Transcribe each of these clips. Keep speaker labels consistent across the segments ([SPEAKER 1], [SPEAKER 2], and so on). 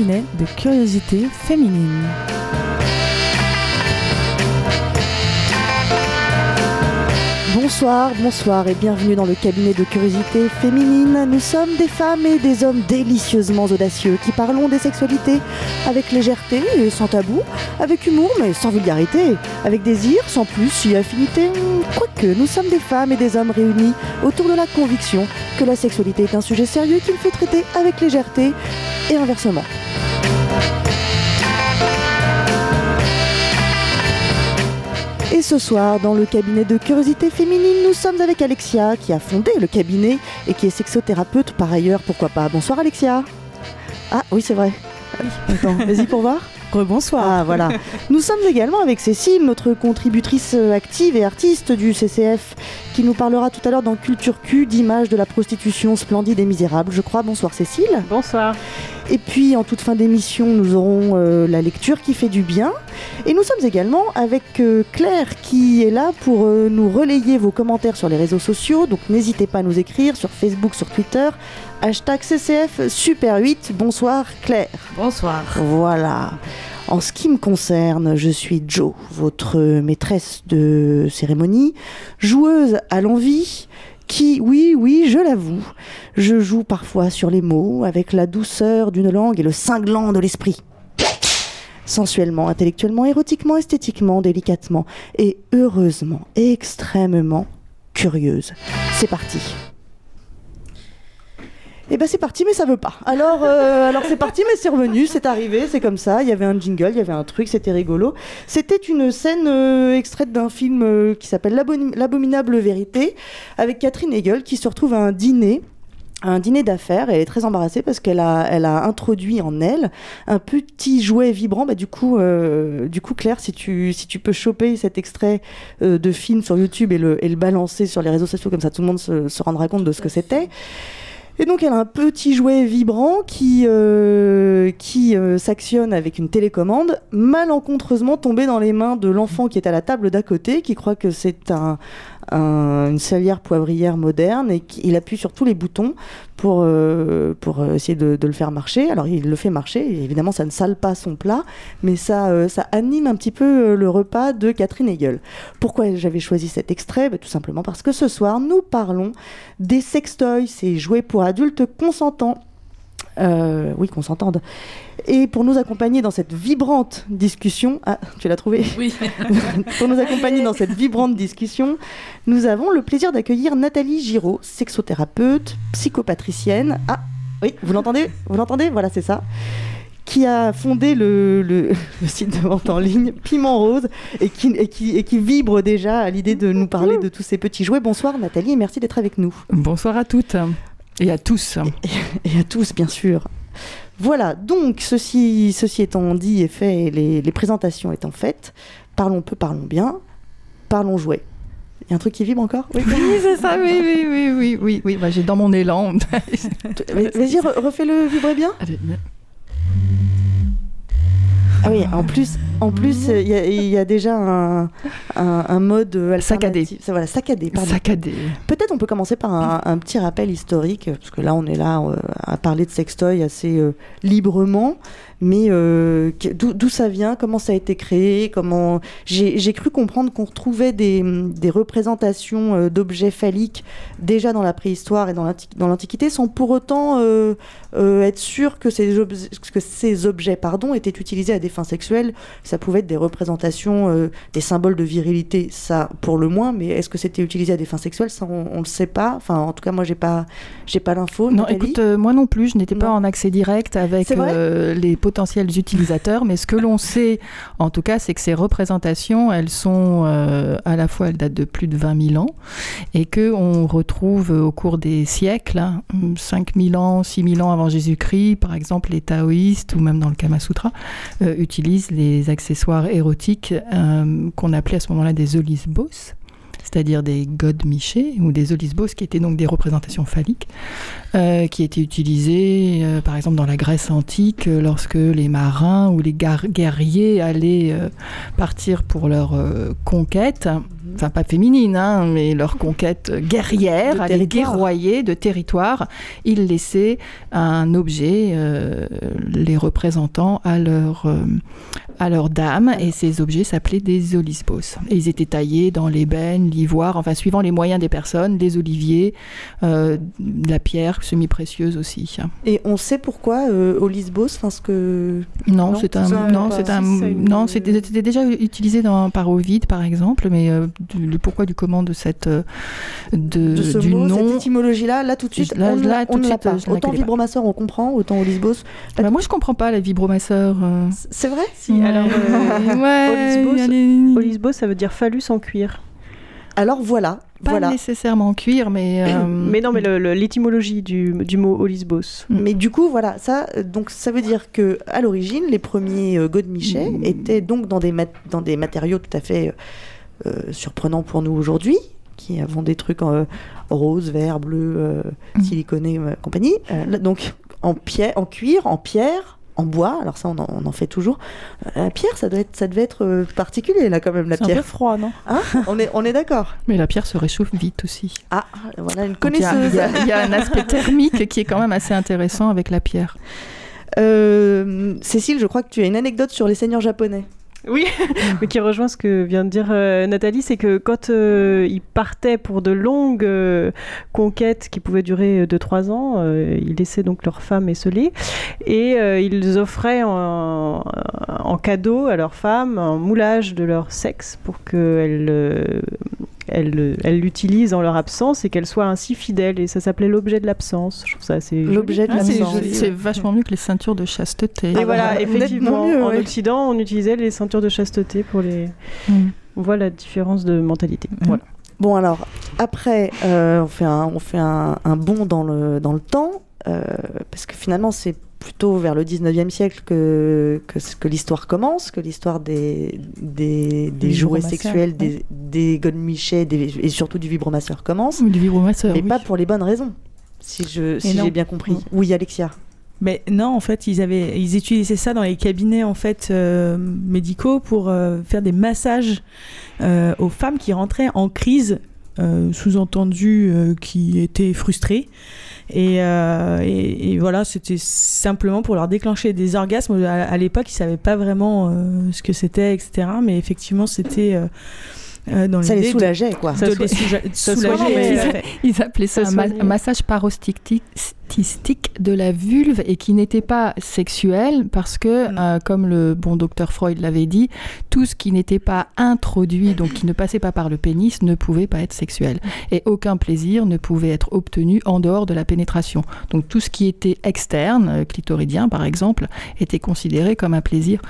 [SPEAKER 1] de curiosité féminine.
[SPEAKER 2] Bonsoir, bonsoir et bienvenue dans le cabinet de curiosité féminine. Nous sommes des femmes et des hommes délicieusement audacieux qui parlons des sexualités avec légèreté et sans tabou, avec humour mais sans vulgarité, avec désir sans plus et affinité. Quoique, nous sommes des femmes et des hommes réunis autour de la conviction que la sexualité est un sujet sérieux qu'il faut traiter avec légèreté et inversement. Ce soir, dans le cabinet de curiosité féminine, nous sommes avec Alexia, qui a fondé le cabinet et qui est sexothérapeute par ailleurs, pourquoi pas? Bonsoir Alexia. Ah oui, c'est vrai. Attends, vas-y pour voir.
[SPEAKER 1] Rebonsoir.
[SPEAKER 2] Ah voilà. Nous sommes également avec Cécile, notre contributrice euh, active et artiste du CCF, qui nous parlera tout à l'heure dans Culture Q d'images de la prostitution splendide et misérable, je crois. Bonsoir Cécile.
[SPEAKER 3] Bonsoir.
[SPEAKER 2] Et puis en toute fin d'émission, nous aurons euh, la lecture qui fait du bien. Et nous sommes également avec euh, Claire qui est là pour euh, nous relayer vos commentaires sur les réseaux sociaux. Donc n'hésitez pas à nous écrire sur Facebook, sur Twitter. Hashtag CCF Super 8. Bonsoir Claire.
[SPEAKER 3] Bonsoir.
[SPEAKER 2] Voilà. En ce qui me concerne, je suis Jo, votre maîtresse de cérémonie, joueuse à l'envie, qui, oui, oui, je l'avoue, je joue parfois sur les mots avec la douceur d'une langue et le cinglant de l'esprit. Sensuellement, intellectuellement, érotiquement, esthétiquement, délicatement et heureusement, extrêmement curieuse. C'est parti. Et ben c'est parti, mais ça veut pas. Alors, euh, alors c'est parti, mais c'est revenu, c'est arrivé, c'est comme ça. Il y avait un jingle, il y avait un truc, c'était rigolo. C'était une scène euh, extraite d'un film euh, qui s'appelle L'Abom- L'abominable vérité, avec Catherine Hegel qui se retrouve à un dîner. Un dîner d'affaires, elle est très embarrassée parce qu'elle a, elle a introduit en elle un petit jouet vibrant. Bah, du coup, euh, du coup, Claire, si tu, si tu peux choper cet extrait euh, de film sur YouTube et le, et le balancer sur les réseaux sociaux comme ça, tout le monde se rendra compte de ce que c'était. Et donc elle a un petit jouet vibrant qui, euh, qui euh, s'actionne avec une télécommande, malencontreusement tombé dans les mains de l'enfant qui est à la table d'à côté, qui croit que c'est un, un- une salière poivrière moderne et il appuie sur tous les boutons pour, euh, euh, essayer de, le faire marcher. Alors il le fait marcher, évidemment ça ne sale pas son plat, mais ça, euh, ça anime un petit peu le repas de Catherine Hegel. Pourquoi j'avais choisi cet extrait? Ben, Tout simplement parce que ce soir nous parlons des sextoys, ces jouets pour adultes consentants. Euh, oui, consentante. Et pour nous accompagner dans cette vibrante discussion, ah, tu l'as trouvé
[SPEAKER 3] Oui.
[SPEAKER 2] Pour nous accompagner dans cette vibrante discussion, nous avons le plaisir d'accueillir Nathalie Giraud, sexothérapeute, psychopatricienne. Ah, oui, vous l'entendez? Vous l'entendez? Voilà, c'est ça. Qui a fondé le, le- le site de vente en ligne Piment Rose et qui, et qui, et qui vibre déjà à l'idée de nous parler de tous ces petits jouets. Bonsoir Nathalie et merci d'être avec nous.
[SPEAKER 1] Bonsoir à toutes et à tous.
[SPEAKER 2] et à tous, bien sûr. Voilà, donc ceci, ceci étant dit et fait, et les, les présentations étant faites, parlons peu, parlons bien, parlons jouets. Il y a un truc qui vibre encore? Oui.
[SPEAKER 1] Oui, c'est ça, oui, oui, oui, oui, oui, oui. Bah, j'ai dans mon élan.
[SPEAKER 2] Mais Vas-y, re- refais-le vibrer bien.
[SPEAKER 1] Allez,
[SPEAKER 2] Ah oui, en plus, en plus, il y, a- il y a déjà un, un, un mode euh,
[SPEAKER 1] Saccadé.
[SPEAKER 2] Ça, Voilà, saccadé. Pardon.
[SPEAKER 1] saccadé.
[SPEAKER 2] Peut-être on peut commencer par un, un petit rappel historique, euh, parce que là on est là euh, à parler de sextoy assez euh, librement, mais euh, d'où ça vient, comment ça a été créé, comment j'ai cru comprendre qu'on retrouvait des, des représentations euh, d'objets phalliques déjà dans la préhistoire et dans l'anti- dans l'Antiquité, sans pour autant euh, euh, être sûr que ces, obje- que ces objets pardon, étaient utilisés à des fins sexuelles. Ça pouvait être des représentations, des symboles de virilité, ça pour le moins, mais est-ce que c'était utilisé à des fins sexuelles? Ça, on, on le sait pas. Enfin, en tout cas, moi, j'ai pas, j'ai pas l'info.
[SPEAKER 1] Non,
[SPEAKER 2] Nathalie
[SPEAKER 1] écoute, moi non plus, je n'étais pas en accès direct avec les potentiels utilisateurs, mais ce que l'on sait, en tout cas, c'est que ces représentations, elles sont euh, à la fois, elles datent de plus de 20 000 ans, et que on retrouve euh, au cours des siècles, hein, 5 000 ans, 6 000 ans avant Jésus-Christ, par exemple, les taoïstes ou même dans le Kama Sutra euh, utilisent les accessoires érotiques qu'on appelait à ce moment-là des olisbos. C'est-à-dire des godemichés ou des olisbos, qui étaient donc des représentations phalliques, euh, qui étaient utilisées euh, par exemple dans la Grèce antique euh, lorsque les marins ou les guerriers allaient partir pour leur conquête, enfin pas féminine, hein, mais leur conquête guerrière, aller guerroyer de territoire, ils laissaient un objet les représentant à leur, à leur dame, et ces objets s'appelaient des olisbos. Et ils étaient taillés dans l'ébène, l'ivoire, enfin suivant les moyens des personnes, des oliviers, la pierre, semi-précieuse aussi.
[SPEAKER 2] Et on sait pourquoi euh, au Lisbos, enfin ce que
[SPEAKER 1] non, c'est un non, c'est un non, c'était déjà utilisé dans par Ovid par exemple, mais euh, le pourquoi du comment de cette euh, de,
[SPEAKER 2] ce du nom, cette étymologie là, là tout de suite, on, là, on ne pas. Autant vibromasseur on comprend, autant au Lisbos.
[SPEAKER 1] Bah, moi je comprends pas la vibromasseur.
[SPEAKER 2] C'est vrai?
[SPEAKER 3] Si. Alors ouais, au Lisbos, ça veut dire phallus en cuir.
[SPEAKER 2] Alors voilà,
[SPEAKER 1] pas nécessairement en cuir, mais.
[SPEAKER 3] Euh, mais non, mais l'étymologie du, du, mot olisbos.
[SPEAKER 2] Mm. Mais du coup, voilà, ça, donc ça veut dire que à l'origine, les premiers euh, godemichets mm. étaient donc dans des, dans des matériaux tout à fait euh, surprenants pour nous aujourd'hui, qui avons des trucs en rose, vert, bleu, mm. siliconé, compagnie. donc en, pierre, en cuir, en pierre, en bois, alors ça on en, fait toujours. La euh, pierre, ça, doit être, ça devait être euh, particulier là quand même, la pierre.
[SPEAKER 3] C'est un peu froid, non?
[SPEAKER 2] Hein? On est, on est d'accord.
[SPEAKER 1] Mais la pierre se réchauffe vite aussi.
[SPEAKER 2] Ah, voilà une connaisseuse.
[SPEAKER 1] Il y, a un aspect thermique qui est quand même assez intéressant avec la pierre.
[SPEAKER 2] Euh, Cécile, je crois que tu as une anecdote sur les seigneurs japonais.
[SPEAKER 3] Oui, mais qui rejoint ce que vient de dire euh, Nathalie, c'est que quand euh, ils partaient pour de longues euh, conquêtes qui pouvaient durer 2-3 ans, ils laissaient donc leurs femmes esselées et ils offraient en, en, cadeau à leurs femmes un moulage de leur sexe pour qu'elles elles l'utilisent en leur absence et qu'elles soient ainsi fidèles. Et ça s'appelait l'objet de l'absence. Je trouve ça assez.
[SPEAKER 2] L'objet de ah, l'absence.
[SPEAKER 1] c'est vachement mieux que les ceintures de chasteté.
[SPEAKER 3] Et voilà, effectivement, en Occident, on utilisait les ceintures de chasteté pour les. Mm. On voit la différence de mentalité. Mm. Voilà.
[SPEAKER 2] Bon alors, après, euh, on fait un, on fait un, bond dans le, dans le temps, euh, parce que finalement, c'est plutôt vers le 19e siècle que, que, que l'histoire commence, que l'histoire des, des, des jouets sexuels, des, des godemichets et surtout du vibromasseur commence.
[SPEAKER 1] du vibromasseur.
[SPEAKER 2] Mais pas pour les bonnes raisons, si j'ai si bien compris. Oui, Alexia.
[SPEAKER 4] Mais non, en fait, ils avaient, ils utilisaient ça dans les cabinets en fait euh, médicaux pour euh, faire des massages euh, aux femmes qui rentraient en crise, sous-entendu qui étaient frustrées. Euh, et, et, voilà, c'était simplement pour leur déclencher des orgasmes. À, l'époque, ils ne savaient pas vraiment euh, ce que c'était, etc. Mais effectivement, c'était. Euh,
[SPEAKER 2] dans ça les soulageait, quoi.
[SPEAKER 4] Ça, les soulageait.
[SPEAKER 1] ils, appelaient ça un, massage parostictique de la vulve et qui n'était pas sexuel parce que, mm. euh, comme le bon docteur Freud l'avait dit, tout ce qui n'était pas introduit, donc qui ne passait pas par le pénis, ne pouvait pas être sexuel. Mm. Et aucun plaisir ne pouvait être obtenu en dehors de la pénétration. Donc tout ce qui était externe, euh, clitoridien par exemple, était considéré comme un plaisir,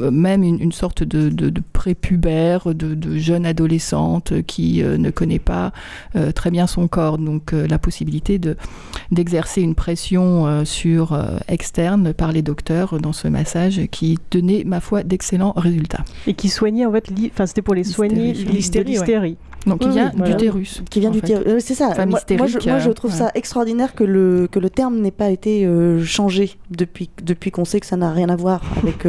[SPEAKER 1] euh, même une, sorte de, de, de prépubère, de, de, jeune adolescente qui ne connaît pas très bien son corps. Donc la possibilité d'exercer une pression euh, sur euh, externe par les docteurs dans ce massage qui donnait, ma foi, d'excellents résultats.
[SPEAKER 3] Et qui soignait, en fait, enfin, c'était pour les soigner l'hystérie.
[SPEAKER 1] Donc, qui vient d'utérus.
[SPEAKER 2] Qui vient d'utérus. Euh, c'est ça. Moi, je, trouve ça extraordinaire que le, que le terme n'ait pas été changé depuis, depuis qu'on sait que ça n'a rien à voir avec,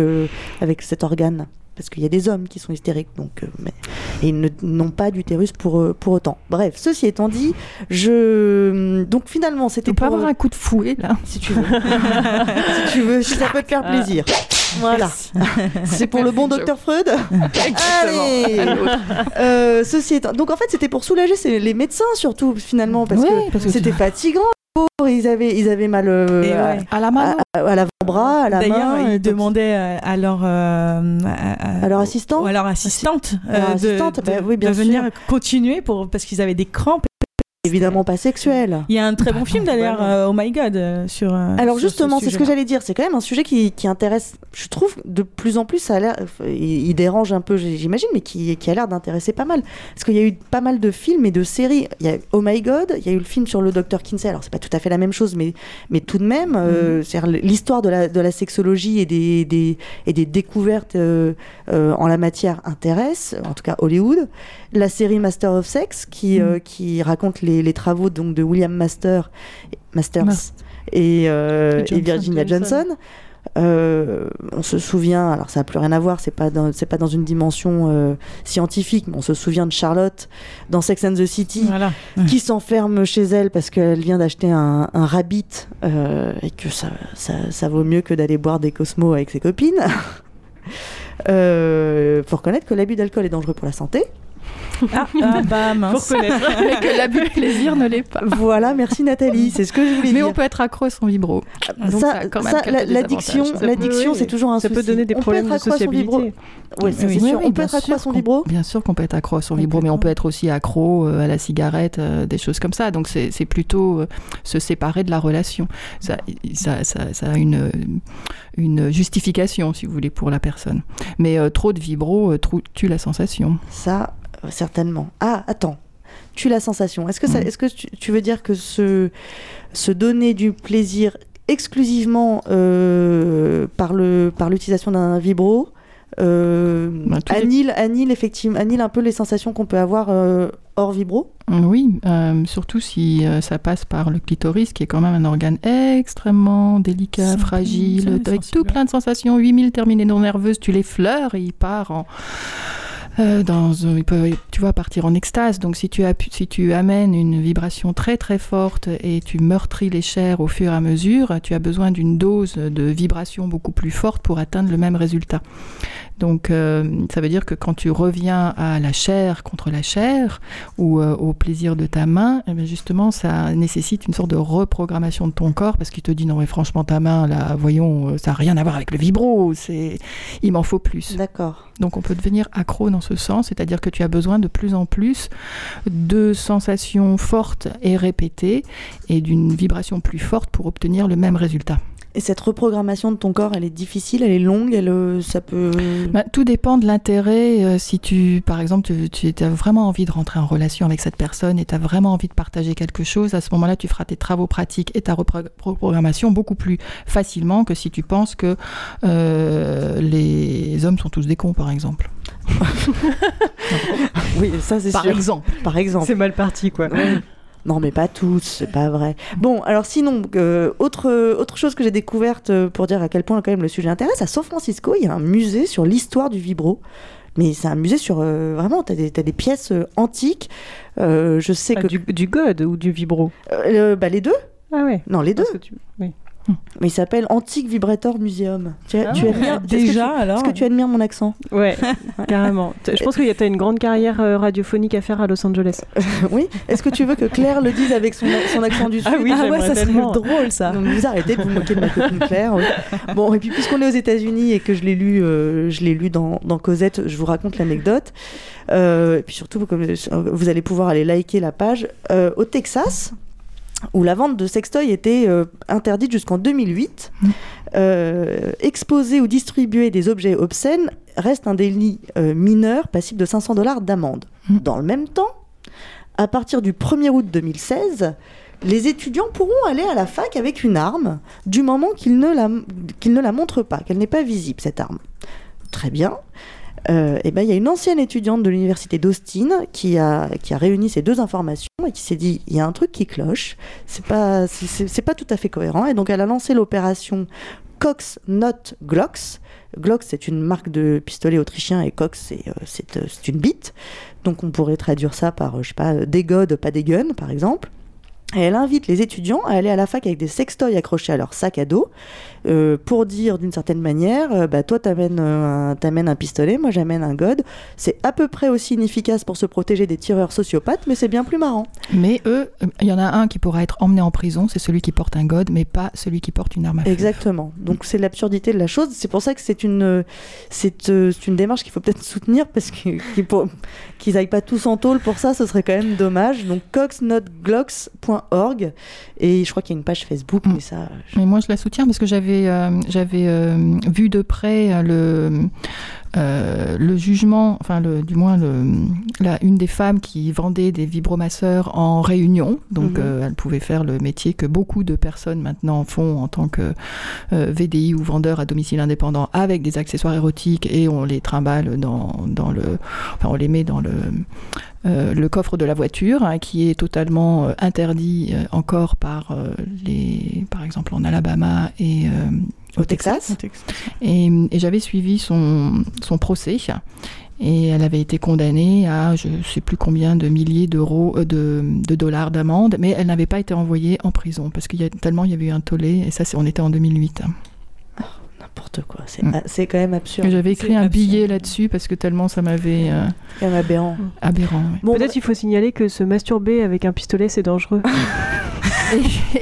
[SPEAKER 2] avec cet organe parce qu'il y a des hommes qui sont hystériques, donc, euh, mais, et ils n'ont pas d'utérus pour, euh, pour autant. Bref, ceci étant dit, je. Donc finalement, c'était.
[SPEAKER 1] Peut avoir un coup de fouet, là.
[SPEAKER 2] Si tu veux. si tu veux, si ça peut te faire plaisir. Voilà. C'est pour le bon docteur Freud. Allez. Euh, ceci étant, donc en fait, c'était pour soulager les médecins surtout finalement parce que c'était fatigant ils avaient, ils avaient mal
[SPEAKER 1] euh, à, la main,
[SPEAKER 2] à, l'avant-bras, à la
[SPEAKER 4] main. ils demandaient à leur, euh,
[SPEAKER 2] à, leur assistant,
[SPEAKER 4] à leur assistante, euh, de, bah de, venir continuer pour parce qu'ils avaient des crampes
[SPEAKER 2] évidemment pas sexuel.
[SPEAKER 4] Il y a un très
[SPEAKER 1] Bah
[SPEAKER 4] bon film
[SPEAKER 1] non,
[SPEAKER 4] d'ailleurs,
[SPEAKER 2] voilà.
[SPEAKER 4] euh, Oh My God, euh, sur. euh,
[SPEAKER 2] Alors
[SPEAKER 4] sur
[SPEAKER 2] justement,
[SPEAKER 4] ce
[SPEAKER 2] c'est ce que j'allais dire. C'est quand même un sujet qui, qui intéresse, je trouve, de plus en plus. Ça a l'air, il, il dérange un peu, j'imagine, mais qui, qui a l'air d'intéresser pas mal. Parce qu'il y a eu pas mal de films et de séries. Il y a Oh My God, il y a eu le film sur le docteur Kinsey. Alors c'est pas tout à fait la même chose, mais, mais tout de même, euh, c'est-à-dire l'histoire de la, de la sexologie et des, des, et des découvertes euh, euh, en la matière intéresse, en tout cas Hollywood. La série Master of Sex, qui, euh, qui raconte les, les travaux donc, de William Master, Masters
[SPEAKER 1] Mas-
[SPEAKER 2] et, euh,
[SPEAKER 1] Et.
[SPEAKER 2] Virginia Johnson.
[SPEAKER 3] Johnson.
[SPEAKER 2] Euh, on se souvient, alors ça n'a plus rien à voir, c'est pas dans, c'est pas dans une dimension euh, scientifique, mais on se souvient de Charlotte dans Sex and the City
[SPEAKER 4] Voilà.
[SPEAKER 2] qui s'enferme chez elle parce qu'elle vient d'acheter un, un rabbit euh, et que ça, ça, ça vaut mieux que d'aller boire des cosmos avec ses copines. Faut reconnaître que l'abus d'alcool est dangereux pour la santé.
[SPEAKER 4] Ah, ah, bah
[SPEAKER 3] Faut
[SPEAKER 4] mince.
[SPEAKER 3] reconnaître.
[SPEAKER 1] Mais que l'abus de plaisir ne l'est pas.
[SPEAKER 2] Voilà, merci Nathalie, c'est ce que je voulais
[SPEAKER 1] Mais
[SPEAKER 2] dire.
[SPEAKER 1] on peut être accro à son vibro. Donc ça
[SPEAKER 2] ça, ça, l'addiction.
[SPEAKER 3] Ça
[SPEAKER 2] l'addiction, c'est toujours un
[SPEAKER 3] Ça
[SPEAKER 2] souci.
[SPEAKER 3] peut donner des
[SPEAKER 2] On peut
[SPEAKER 3] problèmes
[SPEAKER 2] être
[SPEAKER 3] de
[SPEAKER 2] accro à son vibro.
[SPEAKER 3] sociabilité.
[SPEAKER 2] Ouais, ça,
[SPEAKER 4] Oui,
[SPEAKER 2] c'est
[SPEAKER 4] oui,
[SPEAKER 2] sûr.
[SPEAKER 1] oui,
[SPEAKER 2] on peut être accro à son vibro.
[SPEAKER 1] Bien sûr qu'on peut être accro à son vibro, mais on peut être aussi accro euh, à la cigarette, euh, des choses comme ça. Donc c'est plutôt euh, se séparer de la relation. Ça, ça, ça, ça a une, une justification, si vous voulez, pour la personne. Mais euh, trop de vibro euh, tue la sensation.
[SPEAKER 2] Ça, certainement. Ah, attends. Tu la sensation. Est-ce que, ça,
[SPEAKER 1] Mhm.
[SPEAKER 2] est-ce que tu, tu veux dire que se, se donner du plaisir exclusivement euh, par, le, par l'utilisation d'un vibro euh,
[SPEAKER 1] Bah,
[SPEAKER 2] annule, annule, effectivement, annule un peu les sensations qu'on peut avoir euh, hors vibro?
[SPEAKER 1] Oui, euh, surtout si ça passe par le clitoris, qui est quand même un organe extrêmement délicat, fragile,
[SPEAKER 4] sensible.
[SPEAKER 1] avec tout plein de sensations, 8000 terminaisons nerveuses, tu les fleures et il part en... euh, dans, un- il peut, tu vois, partir en extase. Donc, si tu, appu- si tu amènes une vibration très très forte et tu meurtris les chairs au fur et à mesure, tu as besoin d'une dose de vibration beaucoup plus forte pour atteindre le même résultat. Donc, euh, ça veut dire que quand tu reviens à la chair contre la chair ou euh, au plaisir de ta main, eh bien, justement, ça nécessite une sorte de reprogrammation de ton corps parce qu'il te dit non mais franchement ta main là, voyons, euh, ça n'a rien à voir avec le vibro, c'est, il m'en faut plus.
[SPEAKER 2] D'accord.
[SPEAKER 1] Donc on peut devenir accro dans ce sens, c'est-à-dire que tu as besoin de plus en plus de sensations fortes et répétées et d'une vibration plus forte pour obtenir le même résultat.
[SPEAKER 2] Et cette reprogrammation de ton corps, elle est difficile, elle est longue, elle, euh, ça peut...
[SPEAKER 1] Bah, tout dépend de l'intérêt. euh, si tu, par exemple, tu, tu as vraiment envie de rentrer en relation avec cette personne et tu as vraiment envie de partager quelque chose, à ce moment-là, tu feras tes travaux pratiques et ta repro- reprogrammation beaucoup plus facilement que si tu penses que euh, les hommes sont tous des cons, par exemple.
[SPEAKER 2] Oui, ça c'est
[SPEAKER 1] Par
[SPEAKER 2] sûr.
[SPEAKER 1] exemple.
[SPEAKER 2] Par exemple.
[SPEAKER 3] C'est mal parti, quoi.
[SPEAKER 2] Non, mais pas tous, c'est pas vrai. Bon, alors sinon, euh, autre, autre chose que j'ai découverte euh, pour dire à quel point quand même le sujet intéresse, à San Francisco, il y a un musée sur l'histoire du vibro. Mais c'est un musée sur... euh, vraiment, t'as des, t'as des pièces antiques. Euh, je sais
[SPEAKER 3] Ah,
[SPEAKER 2] que...
[SPEAKER 3] du, du God ou du vibro?
[SPEAKER 2] Bah, les deux
[SPEAKER 3] Ah ouais.
[SPEAKER 2] Non, les deux.
[SPEAKER 3] Parce que tu- oui.
[SPEAKER 2] Mais il s'appelle Antique Vibrator Museum. Tu,
[SPEAKER 3] Ah
[SPEAKER 2] tu admires... est-ce que
[SPEAKER 4] Déjà,
[SPEAKER 2] tu-
[SPEAKER 4] alors
[SPEAKER 2] Est-ce que tu admires mon accent?
[SPEAKER 3] Ouais, carrément. Je pense qu'il y a t'as une grande carrière euh, radiophonique à faire à Los Angeles.
[SPEAKER 2] Oui Est-ce que tu veux que Claire le dise avec son, son accent du Sud?
[SPEAKER 3] Ah oui,
[SPEAKER 4] ah ouais, ça serait drôle ça.
[SPEAKER 2] Donc vous arrêtez de vous moquer de ma copine Claire. oui. Bon, et puis puisqu'on est aux États-Unis et que je l'ai lu, euh, je l'ai lu dans, dans Cosette, je vous raconte l'anecdote. Euh, et puis surtout, euh, vous allez pouvoir aller liker la page. Euh, au Texas, où la vente de sextoys était euh, interdite jusqu'en 2008,
[SPEAKER 1] Mm.
[SPEAKER 2] euh, exposer ou distribuer des objets obscènes reste un délit euh, mineur passible de 500 dollars d'amende.
[SPEAKER 1] Mm.
[SPEAKER 2] Dans le même temps, à partir du 1er août 2016, les étudiants pourront aller à la fac avec une arme du moment qu'ils ne la, qu'ils ne la montrent pas, qu'elle n'est pas visible, cette arme. Très bien. Euh, et ben, il y a une ancienne étudiante de l'université d'Austin qui a, qui a réuni ces deux informations et qui s'est dit il y a un truc qui cloche, c'est pas, c'est- pas tout à fait cohérent. Et donc elle a lancé l'opération Cox Not Glocks. Glocks, c'est une marque de pistolet autrichien et Cox, c'est euh, euh, une bite. Donc on pourrait traduire ça par, euh, je sais pas, des godes, pas des guns, par exemple. Et elle invite les étudiants à aller à la fac avec des sextoys accrochés à leur sac à dos euh, pour dire d'une certaine manière euh, bah, toi, t'amènes euh, un, t'amènes un pistolet, moi, j'amène un god. C'est à peu près aussi inefficace pour se protéger des tireurs sociopathes, mais c'est bien plus marrant.
[SPEAKER 1] Mais eux, il y en a un qui pourra être emmené en prison, c'est celui qui porte un god, mais pas celui qui porte une arme à feu.
[SPEAKER 2] Exactement. Donc c'est l'absurdité de la chose. C'est pour ça que c'est une, c'est, euh, une démarche qu'il faut peut-être soutenir parce qu'ils, pour- qu'ils aillent pas tous en tôle pour ça, ce serait quand même dommage. Donc coxnotglocks.org et je crois qu'il y a une page Facebook,
[SPEAKER 1] Mm.
[SPEAKER 2] mais ça. je-
[SPEAKER 1] Mais moi, je la soutiens parce que j'avais euh, j'avais euh, vu de près euh, le, euh, le jugement, enfin, le, du moins, le, la, une des femmes qui vendait des vibromasseurs en réunion. Donc,
[SPEAKER 2] Mhm.
[SPEAKER 1] euh, elle pouvait faire le métier que beaucoup de personnes maintenant font en tant que euh, VDI ou vendeur à domicile indépendant avec des accessoires érotiques et on les trimballe dans, dans le. Enfin, on les met dans le. Euh, le coffre de la voiture, hein, qui est totalement euh, interdit euh, encore par les, par exemple en Alabama et au Texas. Et, et j'avais suivi son, son procès. Et elle avait été condamnée à je ne sais plus combien de milliers d'euros, euh, de, de dollars d'amende, mais elle n'avait pas été envoyée en prison parce qu'il y a tellement il y avait eu un tollé. Et ça, c'est- on était en 2008.
[SPEAKER 2] N'importe quoi. C'est,
[SPEAKER 1] Mm.
[SPEAKER 2] c'est quand même absurde.
[SPEAKER 1] J'avais écrit un
[SPEAKER 4] absurde.
[SPEAKER 1] billet là-dessus parce que tellement ça m'avait euh,
[SPEAKER 2] C'est quand même aberrant.
[SPEAKER 1] aberrant.
[SPEAKER 2] Bon,
[SPEAKER 3] Peut-être il faut signaler que se masturber avec un pistolet, c'est dangereux.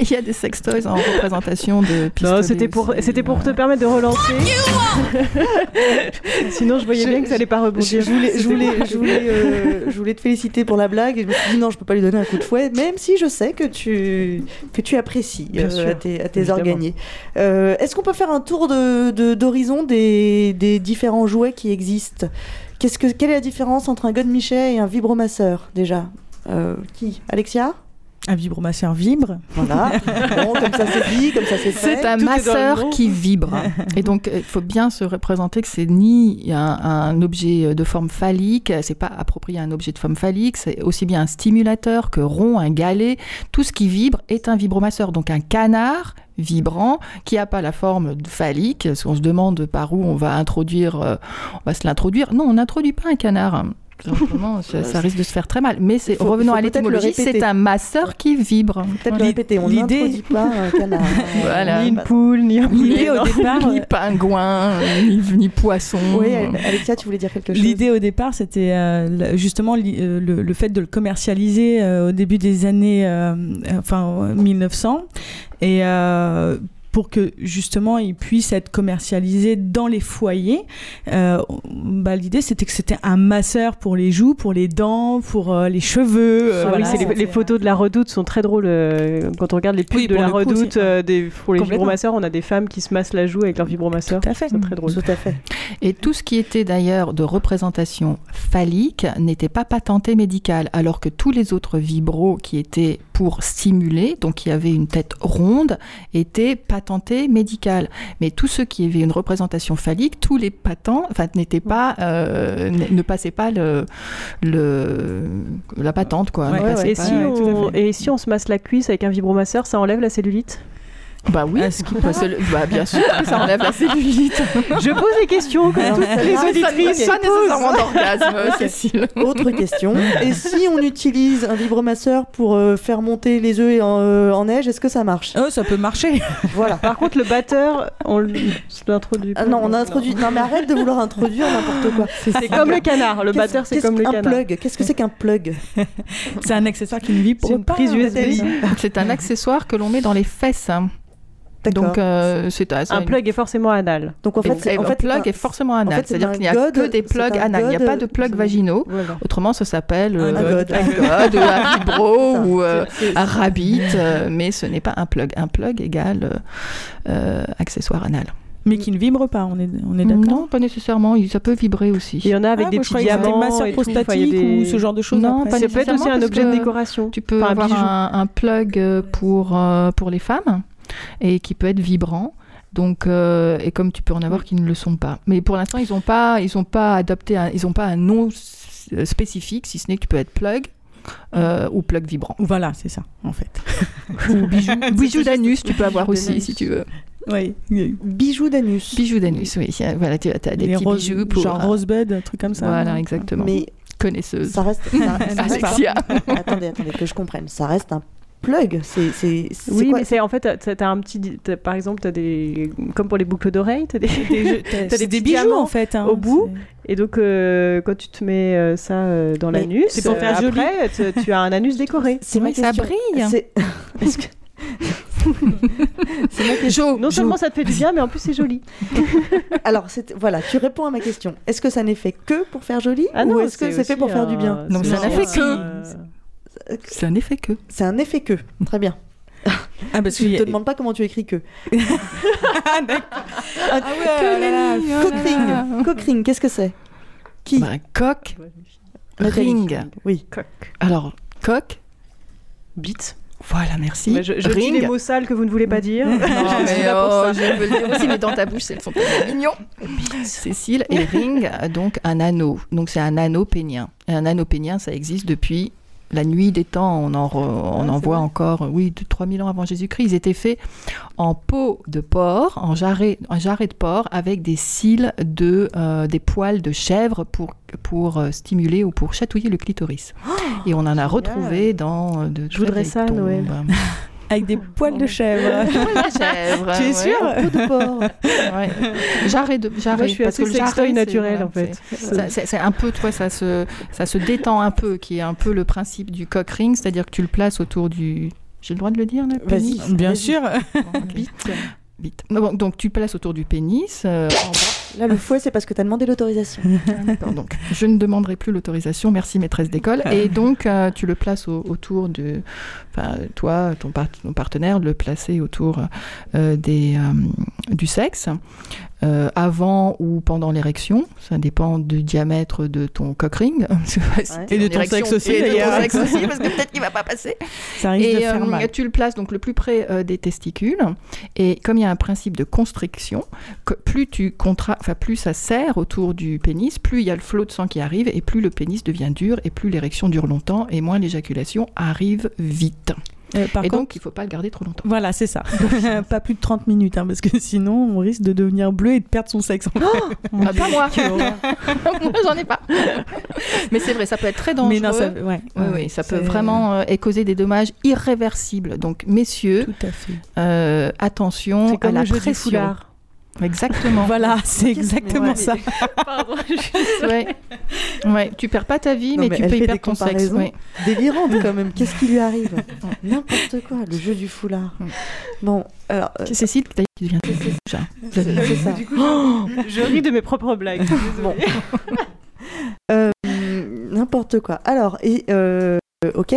[SPEAKER 1] Il y a des sextoys en représentation de pistolets.
[SPEAKER 3] Non, c'était pour,
[SPEAKER 1] aussi,
[SPEAKER 3] c'était pour te permettre de relancer. Sinon, je voyais
[SPEAKER 2] Je-
[SPEAKER 3] bien que ça allait pas rebondir.
[SPEAKER 2] je voulais, je, voulais, je, voulais, euh, je voulais te féliciter pour la blague et je me suis dit non, je peux pas lui donner un coup de fouet, même si je sais que tu, que tu apprécies euh, à tes, à tes orgagnés. Euh, Est-ce qu'on peut faire un tour de- de- d'horizon des, des différents jouets qui existent Qu'est-ce que, Quelle est la différence entre un God Michet et un vibromasseur déjà? Euh, Qui? Alexia?
[SPEAKER 4] Un vibromasseur vibre.
[SPEAKER 2] Voilà. bon, comme ça c'est dit, comme ça c'est fait.
[SPEAKER 1] C'est un
[SPEAKER 3] Tout
[SPEAKER 1] masseur qui vibre. Et donc, il faut bien se représenter que c'est ni un, un objet de forme phallique, c'est pas approprié à un objet de forme phallique, c'est aussi bien un stimulateur que rond, un galet. Tout ce qui vibre est un vibromasseur. Donc, un canard vibrant qui n'a pas la forme phallique. Parce qu'on se demande par où on va introduire, euh, on va se l'introduire. Non, on n'introduit pas un canard. Simplement, ça, ça risque de se faire très mal. Mais c'est revenons à l'étymologie, c'est un masseur qui vibre.
[SPEAKER 2] Peut-être le répéter, on
[SPEAKER 4] l'idée-
[SPEAKER 2] n'introduit pas un canard.
[SPEAKER 1] Voilà.
[SPEAKER 3] Ni une poule, ni un poulet.
[SPEAKER 4] au départ,
[SPEAKER 1] ni pingouin, ni, ni poisson.
[SPEAKER 2] Oui, Alexia, tu voulais dire quelque chose
[SPEAKER 4] L'idée au départ, c'était euh, justement li- euh, le, le fait de le commercialiser euh, au début des années, euh, euh, enfin euh, 1900, et euh, pour que justement il puisse être commercialisé dans les foyers. Euh, bah, L'idée, c'était que c'était un masseur pour les joues, pour les dents, pour euh, les cheveux. euh,
[SPEAKER 3] Ah
[SPEAKER 4] voilà,
[SPEAKER 3] les, photos de la redoute sont très drôles. euh, quand on regarde les pubs
[SPEAKER 4] Oui,
[SPEAKER 3] de la
[SPEAKER 4] coup,
[SPEAKER 3] redoute, euh, des, pour les vibromasseurs, on a des femmes qui se massent la joue avec leur vibromasseur.
[SPEAKER 4] Tout à fait.
[SPEAKER 3] C'est très drôle.
[SPEAKER 2] Tout à fait.
[SPEAKER 1] Et tout ce qui était d'ailleurs de représentation phallique n'était pas patenté médical, alors que tous les autres vibros qui étaient pour stimuler, donc qui avaient une tête ronde, étaient patentés médical. Mais tous ceux qui avaient une représentation phallique, tous les patents, enfin, n'étaient pas, euh, ne passaient pas le, le, la patente, quoi.
[SPEAKER 4] Ouais, ouais,
[SPEAKER 3] Et,
[SPEAKER 1] pas-
[SPEAKER 3] si
[SPEAKER 4] ouais, tout
[SPEAKER 3] on, et si on se masse la cuisse avec un vibromasseur, ça enlève la cellulite?
[SPEAKER 1] Bah oui,
[SPEAKER 4] À ce qui
[SPEAKER 1] bah, c'est le- bah, bien sûr, ça enlève la cellulite.
[SPEAKER 3] Je pose des questions que
[SPEAKER 2] Alors,
[SPEAKER 3] toutes les auditrices
[SPEAKER 1] pas
[SPEAKER 3] posent.
[SPEAKER 1] nécessairement d'orgasme. Cécile.
[SPEAKER 2] Autre question. Et si on utilise un vibromasseur pour euh, faire monter les œufs en, euh, en neige, est-ce que ça marche?
[SPEAKER 4] Oh, ça peut marcher.
[SPEAKER 2] Voilà.
[SPEAKER 3] Par contre, le batteur, on l'introduit
[SPEAKER 2] Ah non, on a introduit. Non, mais arrête de vouloir introduire n'importe quoi.
[SPEAKER 3] C'est comme le canard. Le batteur, c'est comme le canard.
[SPEAKER 2] plug? Qu'est-ce que c'est qu'un plug?
[SPEAKER 4] C'est un accessoire qui ne vibre
[SPEAKER 3] C'est une
[SPEAKER 4] pas.
[SPEAKER 3] prise USB.
[SPEAKER 1] C'est un accessoire que l'on met dans les fesses. Donc, euh, c'est
[SPEAKER 3] Un
[SPEAKER 1] une-
[SPEAKER 3] plug est forcément anal.
[SPEAKER 2] Donc en fait,
[SPEAKER 1] Et
[SPEAKER 2] en
[SPEAKER 1] un
[SPEAKER 2] fait,
[SPEAKER 1] plug
[SPEAKER 2] un-
[SPEAKER 1] est forcément anal.
[SPEAKER 2] fait,
[SPEAKER 1] C'est-à-dire qu'il n'y a
[SPEAKER 2] god,
[SPEAKER 1] que des plugs anal. Il n'y a pas de plugs vaginaux.
[SPEAKER 3] Voilà.
[SPEAKER 1] Autrement, ça s'appelle
[SPEAKER 4] Un
[SPEAKER 1] euh,
[SPEAKER 2] god.
[SPEAKER 1] un god, un vibro
[SPEAKER 2] Ça,
[SPEAKER 1] ou euh, un rabbit, euh, mais ce n'est pas un plug. Un plug égale accessoire anal.
[SPEAKER 4] Mais qui ne vibre pas, on est, on est d'accord
[SPEAKER 1] Non, pas nécessairement. il- Ça peut vibrer aussi.
[SPEAKER 3] Il y en a avec
[SPEAKER 4] Ah,
[SPEAKER 3] des petits diamants. des-
[SPEAKER 4] ou ce genre de choses.
[SPEAKER 1] Non,
[SPEAKER 4] après.
[SPEAKER 1] pas
[SPEAKER 3] Ça peut être aussi un objet de décoration.
[SPEAKER 1] Tu peux avoir un, un plug pour, euh, pour les femmes et qui peut être vibrant. Donc, euh, et comme tu peux en avoir qui ne le sont pas. Mais pour l'instant, ils n'ont pas, ils ont pas adopté, un, ils ont pas un nom euh, spécifique, si ce n'est que tu peux être plug euh, ou plug vibrant.
[SPEAKER 4] Voilà, c'est ça, en fait.
[SPEAKER 1] Ou bijou, bijou d'anus, tu peux avoir aussi, si tu veux.
[SPEAKER 4] Oui.
[SPEAKER 2] Bijoux d'anus.
[SPEAKER 1] Bijou d'anus, oui. Voilà, tu as des
[SPEAKER 4] Les
[SPEAKER 1] petits
[SPEAKER 4] roses-
[SPEAKER 1] bijoux pour.
[SPEAKER 4] Genre rosebud, un truc comme ça.
[SPEAKER 1] Voilà, exactement.
[SPEAKER 2] Mais
[SPEAKER 1] Connaisseuse.
[SPEAKER 2] ça reste. ça- ça reste-
[SPEAKER 1] Alexia.
[SPEAKER 2] attendez, attendez, que je comprenne. Ça reste un plug. C'est, c'est, c'est
[SPEAKER 3] Oui,
[SPEAKER 2] quoi
[SPEAKER 3] mais c'est en fait, t'as- t'as un petit, t'as- par exemple, t'as des, comme pour les boucles d'oreilles, t'as des,
[SPEAKER 4] Des,
[SPEAKER 3] T'as des
[SPEAKER 4] bijoux en fait. hein.
[SPEAKER 3] au bout.
[SPEAKER 4] C'est-
[SPEAKER 3] Et donc, euh, quand tu te mets euh, ça euh, dans
[SPEAKER 2] Mais
[SPEAKER 3] l'anus,
[SPEAKER 4] c'est pour
[SPEAKER 3] euh,
[SPEAKER 4] faire joli.
[SPEAKER 3] après, tu, tu as un anus décoré.
[SPEAKER 2] C'est ma
[SPEAKER 1] Oui, ça brille.
[SPEAKER 2] C'est... Est-ce que- c'est ma question.
[SPEAKER 1] Jo,
[SPEAKER 3] Non
[SPEAKER 1] Jo.
[SPEAKER 3] seulement ça te fait du bien, mais en plus c'est joli.
[SPEAKER 2] Alors, c'est... voilà, tu réponds à ma question. Est-ce que ça n'est fait que pour faire joli
[SPEAKER 3] Ah
[SPEAKER 2] ou
[SPEAKER 3] non,
[SPEAKER 2] est-ce que c'est fait pour faire du bien?
[SPEAKER 1] Donc,
[SPEAKER 3] c'est
[SPEAKER 1] ça n'a fait que- C'est un effet que.
[SPEAKER 2] C'est un effet que. Très bien.
[SPEAKER 4] Ah parce
[SPEAKER 2] Je ne
[SPEAKER 4] a-
[SPEAKER 2] te demande pas comment tu écris que.
[SPEAKER 4] Ah, d'accord. Ah ouais, oh là là.
[SPEAKER 2] Cockring. Cockring, qu'est-ce que c'est? Qui?
[SPEAKER 1] Bah, ring.
[SPEAKER 2] Oui.
[SPEAKER 3] Coq.
[SPEAKER 1] Alors, coq,
[SPEAKER 3] Bite.
[SPEAKER 1] voilà, merci.
[SPEAKER 3] Je je dis
[SPEAKER 1] ring.
[SPEAKER 3] les mots sales que vous ne voulez pas dire.
[SPEAKER 1] Non,
[SPEAKER 3] je suis
[SPEAKER 1] mais
[SPEAKER 3] là pour
[SPEAKER 1] oh,
[SPEAKER 3] ça.
[SPEAKER 1] je veux le dire aussi, mais dans ta bouche, c'est sont tellement mignons. Cécile et ring, donc un anneau. Donc c'est un anneau pénien. Et un anneau pénien, ça existe depuis la nuit des temps. On en, re- on
[SPEAKER 3] Ah,
[SPEAKER 1] en voit
[SPEAKER 3] vrai.
[SPEAKER 1] encore, oui, de 3000 ans avant Jésus-Christ. Ils étaient faits en peau de porc, en jarret, en jarret de porc, avec des cils de, euh, des poils de chèvre pour, pour euh, stimuler ou pour chatouiller le clitoris. et on en a retrouvé dans euh, de
[SPEAKER 3] Je voudrais ça Noël.
[SPEAKER 4] Avec des poils de chèvre.
[SPEAKER 1] Poils de chèvre.
[SPEAKER 4] Tu es
[SPEAKER 1] ouais.
[SPEAKER 4] sûre
[SPEAKER 2] Peau de porc.
[SPEAKER 1] Ouais. De jarret.
[SPEAKER 3] Moi, je suis
[SPEAKER 1] parce
[SPEAKER 3] assez
[SPEAKER 1] que le
[SPEAKER 3] naturel en fait.
[SPEAKER 1] c'est- un peu, toi, ça se, ça se détend un peu, qui est un peu le principe du cock ring, c'est-à-dire que tu le places autour du. J'ai le droit de le dire, là
[SPEAKER 2] Vas-y.
[SPEAKER 1] pénis?
[SPEAKER 4] Bien sûr.
[SPEAKER 1] Bon, ok. Bon, donc tu places autour du pénis. euh, en bas.
[SPEAKER 2] Là, le fouet, c'est parce que tu as demandé l'autorisation.
[SPEAKER 1] Donc je ne demanderai plus l'autorisation, merci maîtresse d'école. Et donc euh, tu le places au- autour de, enfin toi, ton, par- ton partenaire, le placer autour euh, des, du sexe, euh, avant ou pendant l'érection, ça dépend du diamètre de ton cock ring. Je sais pas si
[SPEAKER 2] Ouais.
[SPEAKER 4] Et de ton sexe aussi,
[SPEAKER 1] et de ton sexe aussi, parce que peut-être qu'il va pas passer.
[SPEAKER 4] Ça risque de
[SPEAKER 1] Et
[SPEAKER 4] faire
[SPEAKER 1] euh,
[SPEAKER 4] mal.
[SPEAKER 1] tu le places donc le plus près euh, des testicules. Et comme il y a un principe de constriction, que plus tu contra... enfin, plus ça serre autour du pénis, plus il y a le flot de sang qui arrive et plus le pénis devient dur et plus l'érection dure longtemps et moins l'éjaculation arrive vite.
[SPEAKER 4] Euh, par
[SPEAKER 1] et
[SPEAKER 4] contre,
[SPEAKER 1] donc il faut pas le garder trop longtemps.
[SPEAKER 4] Voilà, c'est ça. pas plus de 30 minutes, hein, parce que sinon, on risque de devenir bleu et de perdre son sexe. en fait.
[SPEAKER 1] Ah, pas moi. moi j'en ai pas. Mais c'est vrai, ça peut être très dangereux.
[SPEAKER 4] Mais non, ça, ouais,
[SPEAKER 1] Oui,
[SPEAKER 4] ouais,
[SPEAKER 1] oui, ça peut vraiment euh, et causer des dommages irréversibles. Donc, messieurs,
[SPEAKER 4] Tout à fait.
[SPEAKER 1] euh, attention à la pression. Exactement.
[SPEAKER 4] Voilà, c'est exactement
[SPEAKER 2] ouais,
[SPEAKER 4] ça.
[SPEAKER 3] Pardon.
[SPEAKER 1] ouais. ouais, tu perds pas ta vie,
[SPEAKER 2] Non,
[SPEAKER 1] mais,
[SPEAKER 2] mais
[SPEAKER 1] tu peux perdre
[SPEAKER 2] des
[SPEAKER 1] ton sexe.
[SPEAKER 2] comparaisons.
[SPEAKER 1] ouais.
[SPEAKER 2] Délirante quand même. Qu'est-ce qui lui arrive? N'importe quoi. Le jeu du foulard. Bon, alors. euh,
[SPEAKER 1] C'est Cécile qui devient déjà.
[SPEAKER 2] c'est ça.
[SPEAKER 3] Du coup, je, je ris de mes propres blagues.
[SPEAKER 2] Bon. Euh, N'importe quoi. Alors, et euh, ok.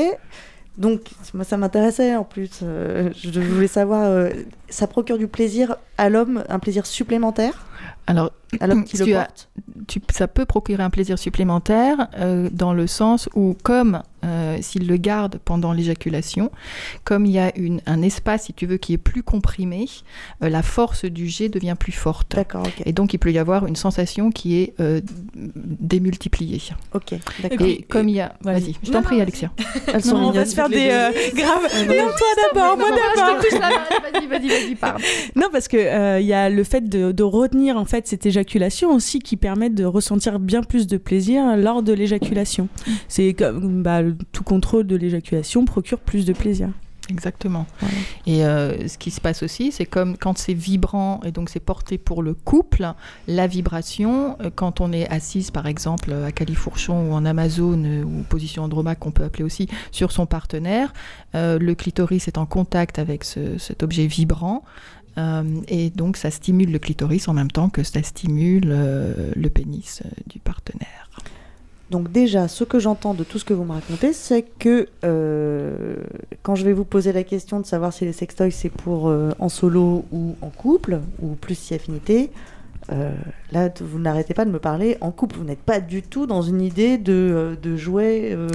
[SPEAKER 2] Donc, moi, ça m'intéressait en plus. euh, je voulais savoir, euh, ça procure du plaisir à l'homme, un plaisir supplémentaire
[SPEAKER 1] Alors,
[SPEAKER 2] à l'homme qui le
[SPEAKER 1] as-
[SPEAKER 2] porte?
[SPEAKER 1] tu- ça peut procurer un plaisir supplémentaire euh, dans le sens où, comme euh, s'il le garde pendant l'éjaculation, comme il y a une, un espace, si tu veux, qui est plus comprimé, euh, la force du jet devient plus forte.
[SPEAKER 2] D'accord, ok.
[SPEAKER 1] Et donc, il peut y avoir une sensation qui est euh, démultipliée.
[SPEAKER 2] Ok,
[SPEAKER 4] Et
[SPEAKER 2] d'accord.
[SPEAKER 1] Et comme il y a...
[SPEAKER 4] vas-y.
[SPEAKER 1] Vas-y, je
[SPEAKER 4] Non,
[SPEAKER 1] t'en prie, Alexia.
[SPEAKER 2] Elles sont
[SPEAKER 4] Non, on va se faire des.
[SPEAKER 2] deux.
[SPEAKER 4] euh, grave.
[SPEAKER 2] Euh, non,
[SPEAKER 4] Non, toi d'abord, moi d'abord.
[SPEAKER 1] Vas-y, vas-y, vas-y, parle.
[SPEAKER 4] Non, parce que euh, il y a le fait de, de retenir en fait cette éjaculation aussi qui permet de ressentir bien plus de plaisir lors de l'éjaculation. C'est comme bah, le- tout contrôle de l'éjaculation procure plus de plaisir.
[SPEAKER 1] Exactement.
[SPEAKER 4] Voilà.
[SPEAKER 1] Et euh, ce qui se passe aussi, c'est comme quand c'est vibrant et donc c'est porté pour le couple, la vibration, euh, quand on est assise par exemple à Califourchon ou en Amazone ou position andromaque qu'on peut appeler aussi sur son partenaire, euh, le clitoris est en contact avec ce- cet objet vibrant. euh, et donc ça stimule le clitoris en même temps que ça stimule le pénis du partenaire.
[SPEAKER 2] Donc déjà, ce que j'entends de tout ce que vous me racontez, c'est que euh, quand je vais vous poser la question de savoir si les sextoys c'est pour euh, en solo ou en couple, ou plus si affinité, euh, là vous n'arrêtez pas de me parler en couple. Vous n'êtes pas du tout dans une idée de, euh, de jouets euh,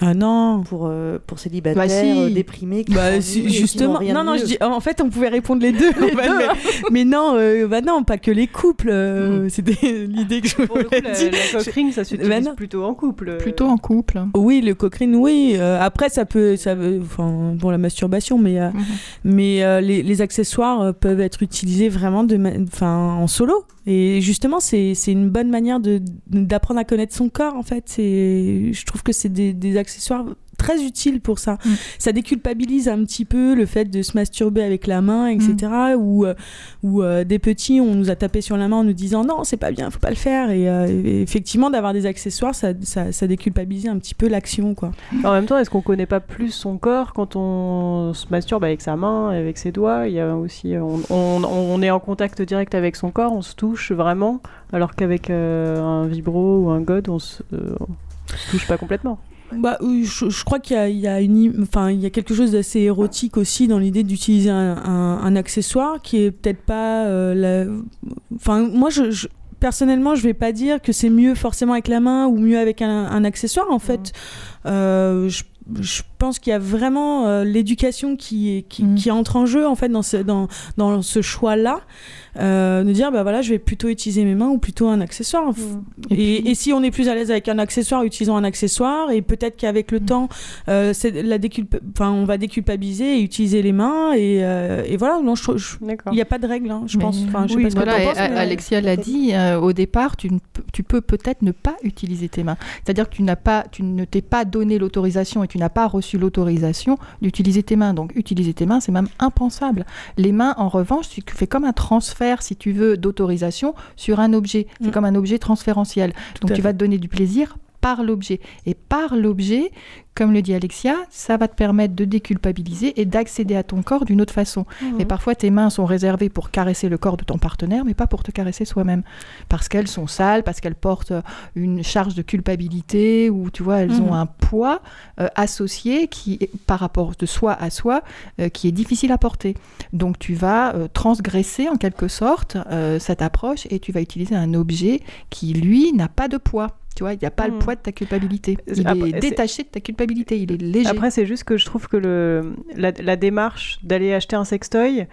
[SPEAKER 4] Ah non.
[SPEAKER 2] pour, euh, pour célibataires
[SPEAKER 1] Bah si.
[SPEAKER 2] euh, déprimés. Qui
[SPEAKER 4] Bah, si-
[SPEAKER 2] qui
[SPEAKER 4] justement,
[SPEAKER 2] rien
[SPEAKER 4] non,
[SPEAKER 2] de
[SPEAKER 4] non,
[SPEAKER 2] mieux.
[SPEAKER 4] je dis, en fait, on pouvait répondre les deux. fait, mais, mais non, euh, bah non, pas que les couples. euh, C'était l'idée que je
[SPEAKER 3] Pour le coup, la, la ça
[SPEAKER 4] Bah
[SPEAKER 3] s'utilise
[SPEAKER 4] non.
[SPEAKER 3] plutôt en couple.
[SPEAKER 1] Plutôt en couple.
[SPEAKER 4] Oui, le cochrane, oui. Euh, après, ça peut, ça, veut- enfin, pour la masturbation, mais, euh,
[SPEAKER 1] Mhm.
[SPEAKER 4] mais euh, les, les accessoires peuvent être utilisés vraiment de, enfin, en solo. Et justement, c'est une bonne manière d'apprendre à connaître son corps. En fait, je trouve que c'est des accessoires très utile pour ça.
[SPEAKER 1] Mm.
[SPEAKER 4] Ça déculpabilise un petit peu le fait de se masturber avec la main, etc.
[SPEAKER 1] Mm.
[SPEAKER 4] Ou euh, euh, des petits, on nous a tapé sur la main en nous disant non, c'est pas bien, faut pas le faire. Et, euh, et effectivement, d'avoir des accessoires, ça, ça, ça déculpabilise un petit peu l'action, quoi.
[SPEAKER 3] En même temps, est-ce qu'on connaît pas plus son corps quand on se masturbe avec sa main, avec ses doigts? Il y a aussi, on, on- on est en contact direct avec son corps, on se touche vraiment, alors qu'avec euh, un vibro ou un god, on se touche pas complètement.
[SPEAKER 4] Bah, je, je crois qu'il y a, il y, a une enfin, il y a quelque chose d'assez érotique aussi dans l'idée d'utiliser un, un- un accessoire qui est peut-être pas. euh, la... Enfin, moi, je, je- personnellement, je vais pas dire que c'est mieux forcément avec la main ou mieux avec un, un accessoire. En fait, Euh, je, je pense qu'il y a vraiment euh, l'éducation qui,
[SPEAKER 1] Mm.
[SPEAKER 4] qui entre en jeu en fait dans ce, dans, dans ce choix-là. Euh, de dire, bah voilà, je vais plutôt utiliser mes mains ou plutôt un accessoire.
[SPEAKER 1] Et
[SPEAKER 4] Et,
[SPEAKER 1] puis-
[SPEAKER 4] et si on est plus à l'aise avec un accessoire, utilisons un accessoire. Et peut-être qu'avec le
[SPEAKER 1] Mm.
[SPEAKER 4] temps, euh, c'est la déculpa- enfin, on va déculpabiliser et utiliser les mains. Et, euh, et voilà, non, je je- il n'y a pas de règle, hein, je
[SPEAKER 1] Mais-
[SPEAKER 4] pense. Enfin, je sais
[SPEAKER 1] oui,
[SPEAKER 4] pas ce que penses, mais-
[SPEAKER 1] Alexia l'a dit, euh, au départ, tu, ne tu peux peut-être ne pas utiliser tes mains. C'est-à-dire que tu, n'as pas, tu ne t'es pas donné l'autorisation et tu n'as pas reçu l'autorisation d'utiliser tes mains. Donc, utiliser tes mains, c'est même impensable. Les mains, en revanche, tu fais comme un transfert, si tu veux, d'autorisation sur un objet. C'est
[SPEAKER 4] Mm.
[SPEAKER 1] comme un objet transférentiel. Donc, tu vas te donner du plaisir par l'objet. Et par l'objet, comme le dit Alexia, ça va te permettre de déculpabiliser et d'accéder à ton corps d'une autre façon.
[SPEAKER 3] Mhm.
[SPEAKER 1] Et parfois, tes mains sont réservées pour caresser le corps de ton partenaire, mais pas pour te caresser soi-même. Parce qu'elles sont sales, parce qu'elles portent euh, une charge de culpabilité, ou tu vois, elles
[SPEAKER 4] Mhm.
[SPEAKER 1] ont un poids euh, associé qui, est- par rapport de soi à soi, euh, qui est difficile à porter. Donc, tu vas euh, transgresser en quelque sorte cette approche et tu vas utiliser un objet qui, lui, n'a pas de poids. Tu vois, il n'y a pas le
[SPEAKER 3] Mhm.
[SPEAKER 1] poids de ta culpabilité. Il
[SPEAKER 3] Après,
[SPEAKER 1] est détaché de ta culpabilité, il est léger.
[SPEAKER 3] Après, c'est juste que je trouve que le, la, la démarche d'aller acheter un sextoy,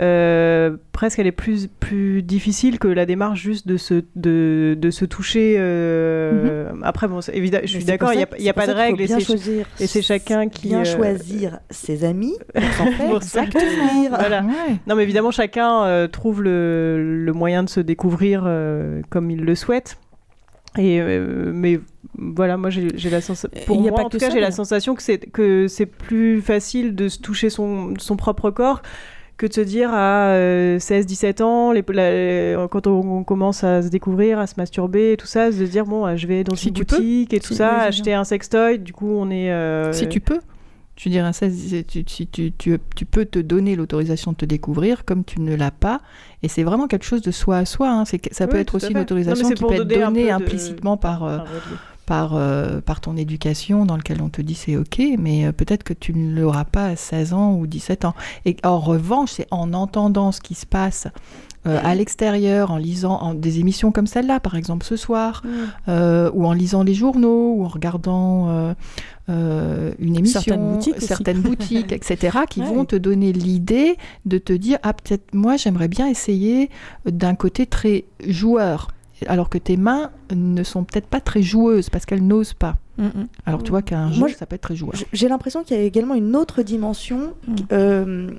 [SPEAKER 3] euh, presque elle est plus, plus difficile que la démarche juste de se, de, de se toucher. euh, Après, bon, évidemment, je suis d'accord, il n'y a, y a pas de règles et c'est
[SPEAKER 2] choisir,
[SPEAKER 3] et c'est chacun qui,
[SPEAKER 2] bien
[SPEAKER 3] euh,
[SPEAKER 2] choisir ses amis pour s'en faire.
[SPEAKER 3] Voilà.
[SPEAKER 1] Ouais.
[SPEAKER 3] Non, mais évidemment, chacun euh, trouve le, le moyen de se découvrir euh, comme il le souhaite. Et, euh, mais voilà, moi j'ai la sensation. Pour
[SPEAKER 4] y a
[SPEAKER 3] moi, en
[SPEAKER 4] que
[SPEAKER 3] tout cas, j'ai la sensation que c'est que c'est plus facile de se toucher son, son propre corps que de se dire à 16-17 ans, les, la- quand on, commence à se découvrir, à se masturber et tout ça, de se dire bon, euh, je vais dans
[SPEAKER 1] Si
[SPEAKER 3] une
[SPEAKER 1] peux.
[SPEAKER 3] boutique et tout
[SPEAKER 4] Si-
[SPEAKER 3] ça, acheter un sextoy. Du coup, on est. euh,
[SPEAKER 1] Si tu peux. Je dirais ça, si tu, tu, tu- tu peux te donner l'autorisation de te découvrir comme tu ne l'as pas. Et c'est vraiment quelque chose de soi à soi. hein. Ça peut être aussi une autorisation qui peut être donnée
[SPEAKER 3] de-
[SPEAKER 1] implicitement par, euh. Par, euh, par ton éducation dans lequel on te dit c'est ok, mais euh, peut-être que tu ne l'auras pas à 16 ans ou 17 ans. Et en revanche, c'est en entendant ce qui se passe euh, à l'extérieur, en lisant en- des émissions comme celle-là, par exemple ce soir, euh, ou en lisant les journaux, ou en regardant euh, une émission,
[SPEAKER 4] Certaines boutiques
[SPEAKER 1] certaines boutiques, etc., qui
[SPEAKER 4] Ouais.
[SPEAKER 1] vont te donner l'idée de te dire ah peut-être moi j'aimerais bien essayer d'un côté très joueur, alors que tes mains ne sont peut-être pas très joueuses parce qu'elles n'osent pas.
[SPEAKER 4] Mm, mm.
[SPEAKER 1] Alors tu vois qu'un jeu
[SPEAKER 2] Moi,
[SPEAKER 1] ça peut être très joueur.
[SPEAKER 2] J'ai l'impression qu'il y a également une autre dimension.
[SPEAKER 4] Mm.
[SPEAKER 2] Euh,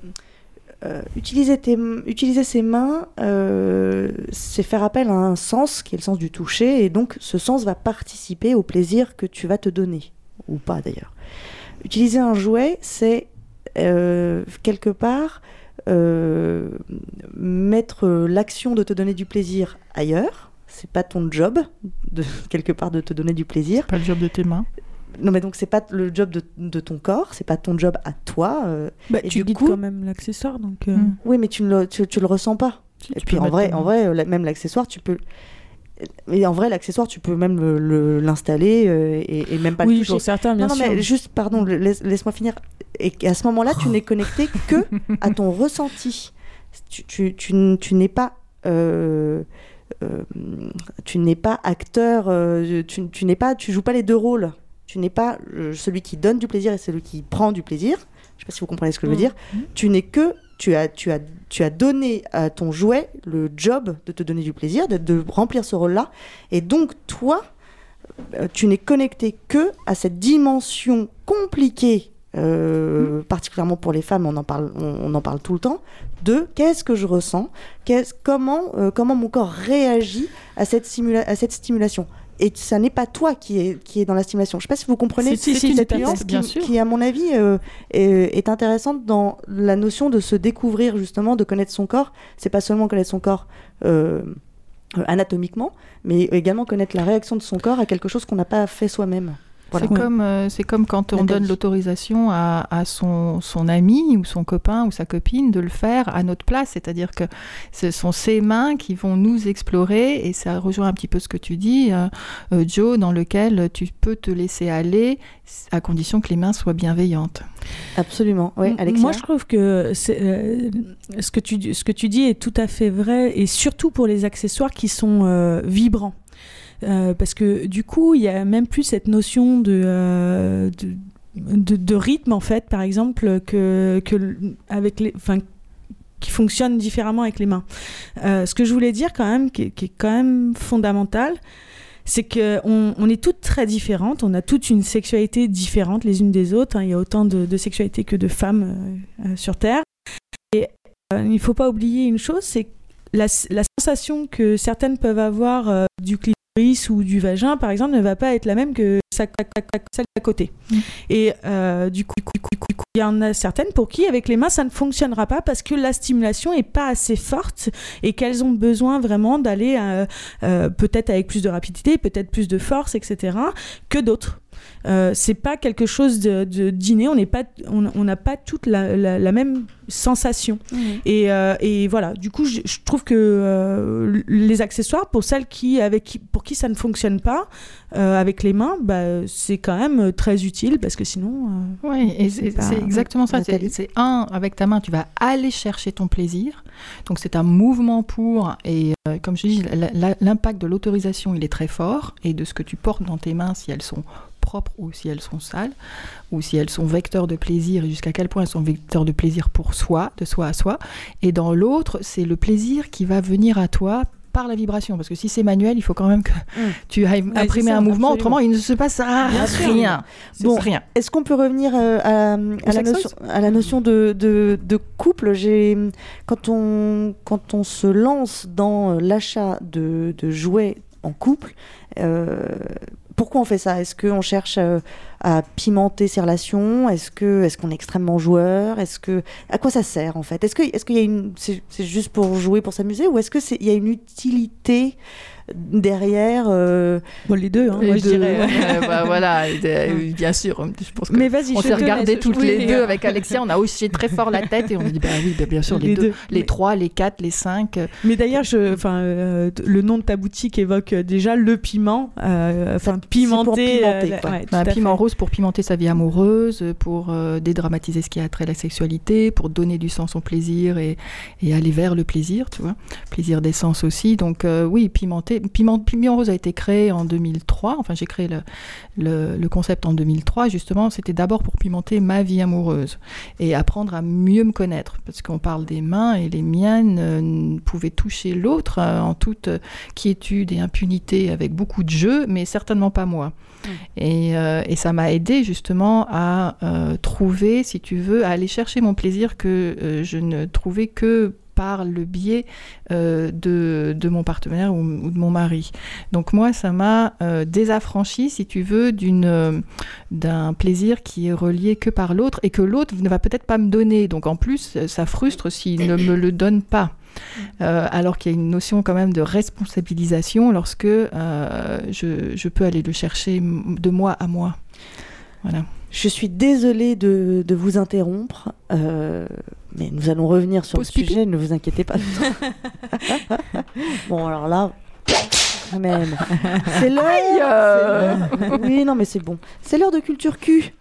[SPEAKER 2] euh, utiliser, tes, m- utiliser ses mains, euh, c'est faire appel à un sens qui est le sens du toucher, et donc ce sens va participer au plaisir que tu vas te donner, ou pas d'ailleurs. Utiliser un jouet, c'est quelque part mettre l'action de te donner du plaisir ailleurs. C'est pas ton job, de, quelque part, de te donner du plaisir.
[SPEAKER 1] Pas le job de tes mains.
[SPEAKER 2] Non, mais donc c'est pas le job de, de ton corps, c'est pas ton job à toi. euh.
[SPEAKER 4] Bah,
[SPEAKER 2] Et
[SPEAKER 4] tu
[SPEAKER 2] du
[SPEAKER 4] guides
[SPEAKER 2] coup-
[SPEAKER 4] quand même l'accessoire, donc. euh,
[SPEAKER 1] Mm.
[SPEAKER 2] Oui, mais tu ne le, tu, tu le ressens pas.
[SPEAKER 1] Si,
[SPEAKER 2] Et puis en vrai, en vrai, la- même l'accessoire, tu peux. Mais en vrai, l'accessoire, tu peux même le- le- l'installer euh, et, et même pas le
[SPEAKER 4] oui,
[SPEAKER 2] toucher.
[SPEAKER 4] pour certains, bien
[SPEAKER 2] non, non,
[SPEAKER 4] sûr.
[SPEAKER 2] mais juste, pardon, le- laisse, laisse-moi finir. Et à ce moment-là, tu n'es connecté que à ton ressenti. Tu, tu, tu n- tu n'es pas. euh, tu n'es pas acteur, euh, tu, tu n'es pas, tu joues pas les deux rôles. Tu n'es pas euh, celui qui donne du plaisir et celui qui prend du plaisir. Je sais pas si vous comprenez ce que je veux
[SPEAKER 3] Mm.
[SPEAKER 2] dire. Tu n'es que, tu as, tu as, tu as donné à ton jouet le job de te donner du plaisir, de, de remplir ce rôle-là, et donc toi, euh, tu n'es connecté que à cette dimension compliquée, euh, particulièrement pour les femmes, on en parle, on, on en parle tout le temps, de qu'est-ce que je ressens, qu'est-ce, comment, euh, comment mon corps réagit à cette, simula- à cette stimulation? et ça n'est pas toi qui est, qui est dans la stimulation. Je ne sais pas si vous comprenez cette nuance
[SPEAKER 1] bien
[SPEAKER 2] qui,
[SPEAKER 1] sûr.
[SPEAKER 2] qui, à mon avis, euh, est, est intéressante dans la notion de se découvrir, justement, de connaître son corps. C'est pas seulement connaître son corps anatomiquement, mais également connaître la réaction de son corps à quelque chose qu'on n'a pas fait soi-même. Voilà.
[SPEAKER 1] C'est comme, euh, c'est comme quand on donne l'autorisation à, à son, son ami ou son copain ou sa copine de le faire à notre place. C'est-à-dire que ce sont ses mains qui vont nous explorer et ça rejoint un petit peu ce que tu dis, euh, euh, Joe, dans lequel tu peux te laisser aller à condition que les mains soient bienveillantes.
[SPEAKER 2] Absolument. Oui,
[SPEAKER 4] M-
[SPEAKER 2] Alexia.
[SPEAKER 4] Moi, je trouve que c'est, euh, ce, que tu, ce que tu dis est tout à fait vrai, et surtout pour les accessoires qui sont euh, vibrants. Euh, parce que du coup, il y a même plus cette notion de, euh, de, rythme, en fait, par exemple, que, que avec les, enfin, qui fonctionne différemment avec les mains. Euh, ce que je voulais dire quand même, qui, est- quand même fondamental, c'est que on, est toutes très différentes, on a toutes une sexualité différente les unes des autres. hein. Il y a autant de, de sexualités que de femmes sur Terre. Et il ne faut pas oublier une chose, c'est la, la sensation que certaines peuvent avoir du clitoris ou du vagin, par exemple, ne va pas être la même que celle d'à côté.
[SPEAKER 1] Mm.
[SPEAKER 4] Et euh, du coup, du coup, du coup, du coup, il y en a certaines pour qui, avec les mains, ça ne fonctionnera pas parce que la stimulation est pas assez forte et qu'elles ont besoin vraiment d'aller euh, euh, peut-être avec plus de rapidité, peut-être plus de force, etc., que d'autres. Euh, c'est pas quelque chose de, de d'inné, on n'est pas, on n'a pas toute la, la- la même sensation.
[SPEAKER 2] Mhm.
[SPEAKER 4] Et, euh, et voilà, du coup, je, je trouve que euh, les accessoires, pour celles qui, avec qui, pour qui ça ne fonctionne pas avec les mains, bah, c'est quand même très utile parce que sinon.
[SPEAKER 1] Oui, et c'est
[SPEAKER 4] C'est pas-
[SPEAKER 1] c'est exactement ça. C'est un, avec ta main, tu vas aller chercher ton plaisir. Donc c'est un mouvement pour, et comme je dis, la- l'impact de l'autorisation, il est très fort, et de ce que tu portes dans tes mains, si elles sont propres ou si elles sont sales, ou si elles sont vecteurs de plaisir, et jusqu'à quel point elles sont vecteurs de plaisir pour soi, de soi à soi. Et dans l'autre, c'est le plaisir qui va venir à toi par la vibration. Parce que si c'est manuel, il faut quand même que
[SPEAKER 2] Mm.
[SPEAKER 1] tu ailles imprimer
[SPEAKER 4] ça,
[SPEAKER 1] un mouvement,
[SPEAKER 4] absolument.
[SPEAKER 1] autrement il ne se passe à rien.
[SPEAKER 2] Bon,
[SPEAKER 1] rien.
[SPEAKER 2] Est-ce qu'on peut revenir euh, à, à la notion, à la notion de, de, de couple? Quand on quand on se lance dans l'achat de, de jouets en couple, euh, pourquoi on fait ça? Est-ce qu'on cherche euh, à pimenter ses relations? Est-ce que est-ce qu'on est extrêmement joueur? Est-ce que à quoi ça sert en fait? Est-ce que qu'il y a une c'est c'est juste pour jouer pour s'amuser? Ou est-ce que c'est il y a une utilité derrière euh,
[SPEAKER 4] bon, les deux, hein,
[SPEAKER 1] Les
[SPEAKER 4] moi je dirais.
[SPEAKER 1] bah, voilà, euh, bien sûr. Je pense que
[SPEAKER 4] Mais vas-y,
[SPEAKER 1] on s'est regardé
[SPEAKER 4] laisse.
[SPEAKER 1] toutes les deux avec Alexia, on a hoché très fort la tête et on dit bah oui, bah, bien sûr les,
[SPEAKER 4] Les
[SPEAKER 1] deux,
[SPEAKER 4] deux.
[SPEAKER 1] les
[SPEAKER 4] Mais-
[SPEAKER 1] trois, les quatre, les cinq. euh,
[SPEAKER 4] Mais d'ailleurs, je, enfin, euh, le nom de ta boutique évoque déjà le piment, enfin pimenter,
[SPEAKER 2] pimenter, quoi.
[SPEAKER 4] ouais, tout
[SPEAKER 1] bah, un piment rose pour pimenter sa vie amoureuse, pour dédramatiser ce qui a trait à la sexualité, pour donner du sens au plaisir et, et aller vers le plaisir, tu vois. Plaisir d'essence aussi. Donc oui, pimenter. Piment, piment rose a été créé en 2003. Enfin, j'ai créé le, le, le concept en 2003. Justement, c'était d'abord pour pimenter ma vie amoureuse et apprendre à mieux me connaître. Parce qu'on parle des mains et les miennes euh, pouvaient toucher l'autre euh, en toute euh, quiétude et impunité avec beaucoup de jeu, mais certainement pas moi. Et, euh, et ça m'a aidé justement à trouver, si tu veux, à aller chercher mon plaisir que je ne trouvais que par le biais euh, de, de mon partenaire ou, de mon mari. Donc moi, ça m'a euh, désaffranchi, si tu veux, d'une, euh, d'un plaisir qui est relié que par l'autre et que l'autre ne va peut-être pas me donner. Donc en plus, ça frustre s'il ne me le donne pas. Euh, alors qu'il y a une notion quand même de responsabilisation lorsque euh, je, je peux aller le chercher de moi à moi. Voilà.
[SPEAKER 2] Je suis désolée de, de vous interrompre, euh, mais nous allons revenir sur
[SPEAKER 1] Pause
[SPEAKER 2] le
[SPEAKER 1] pipi.
[SPEAKER 2] sujet, ne vous inquiétez pas. bon, alors là, quand même, c'est l'heure. Oui, non, mais c'est bon. C'est l'heure de culture Q.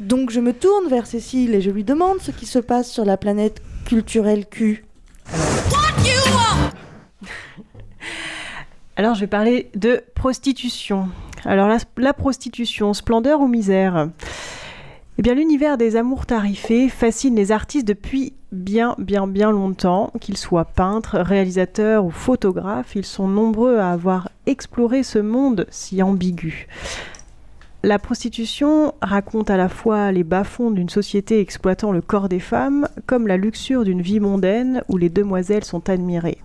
[SPEAKER 2] Donc je me tourne vers Cécile et je lui demande ce qui se passe sur la planète culturelle Q.
[SPEAKER 3] Alors, je vais parler de prostitution. Alors, la, la prostitution, splendeur ou misère? Eh l'univers des amours tarifés fascine les artistes depuis bien, bien, bien longtemps. Qu'ils soient peintres, réalisateurs ou photographes, ils sont nombreux à avoir exploré ce monde si ambigu. La prostitution raconte à la fois les bas-fonds d'une société exploitant le corps des femmes, comme la luxure d'une vie mondaine où les demoiselles sont admirées.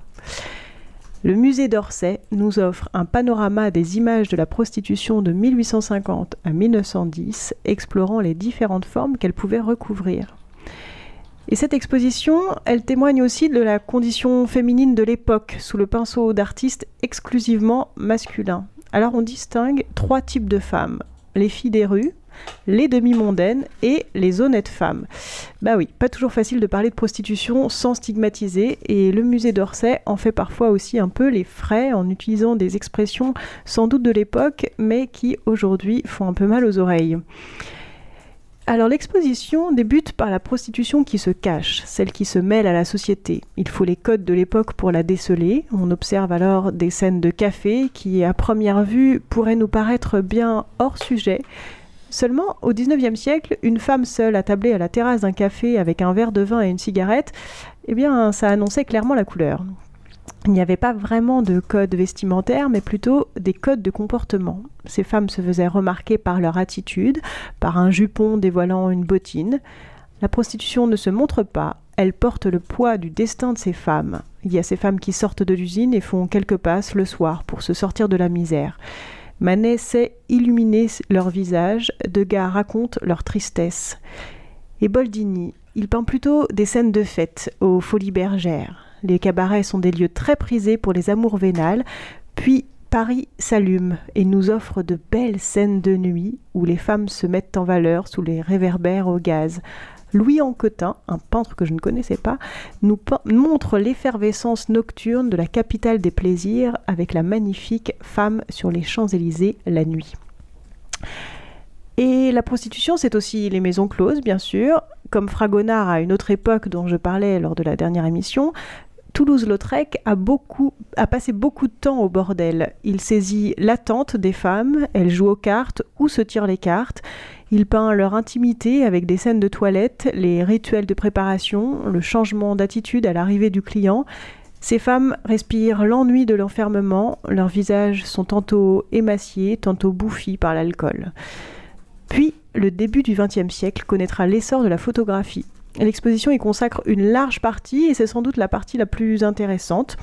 [SPEAKER 3] Le musée d'Orsay nous offre un panorama des images de la prostitution de 1850 à 1910, explorant les différentes formes qu'elle pouvait recouvrir. Et cette exposition, elle témoigne aussi de la condition féminine de l'époque, sous le pinceau d'artistes exclusivement masculins. Alors on distingue trois types de femmes. Les filles des rues, les demi-mondaines et les honnêtes femmes. Bah oui, pas toujours facile de parler de prostitution sans stigmatiser, et le musée d'Orsay en fait parfois aussi un peu les frais en utilisant des expressions sans doute de l'époque, mais qui aujourd'hui font un peu mal aux oreilles. Alors l'exposition débute par la prostitution qui se cache, celle qui se mêle à la société. Il faut les codes de l'époque pour la déceler. On observe alors des scènes de café qui, à première vue, pourraient nous paraître bien hors sujet, Seulement, au XIXe siècle, une femme seule attablée à la terrasse d'un café avec un verre de vin et une cigarette, eh bien, ça annonçait clairement la couleur. Il n'y avait pas vraiment de code vestimentaire, mais plutôt des codes de comportement. Ces femmes se faisaient remarquer par leur attitude, par un jupon dévoilant une bottine. La prostitution ne se montre pas, elle porte le poids du destin de ces femmes. Il y a ces femmes qui sortent de l'usine et font quelques passes le soir pour se sortir de la misère. Manet sait illuminer leur visage, Degas raconte leur tristesse. Et Boldini, il peint plutôt des scènes de fête aux folies bergères. Les cabarets sont des lieux très prisés pour les amours vénales, puis Paris s'allume et nous offre de belles scènes de nuit où les femmes se mettent en valeur sous les réverbères au gaz, Louis Anquetin, un peintre que je ne connaissais pas, nous montre l'effervescence nocturne de la capitale des plaisirs avec la magnifique femme sur les Champs-Élysées la nuit. Et la prostitution, c'est aussi les maisons closes, bien sûr. Comme Fragonard à une autre époque dont je parlais lors de la dernière émission, Toulouse-Lautrec a, a passé beaucoup de temps au bordel. Il saisit l'attente des femmes, elles jouent aux cartes ou se tirent les cartes. Il peint leur intimité avec des scènes de toilette, les rituels de préparation, le changement d'attitude à l'arrivée du client. Ces femmes respirent l'ennui de l'enfermement, leurs visages sont tantôt émaciés, tantôt bouffis par l'alcool. Puis, le début du XXe siècle connaîtra l'essor de la photographie. L'exposition y consacre une large partie et c'est sans doute la partie la plus intéressante.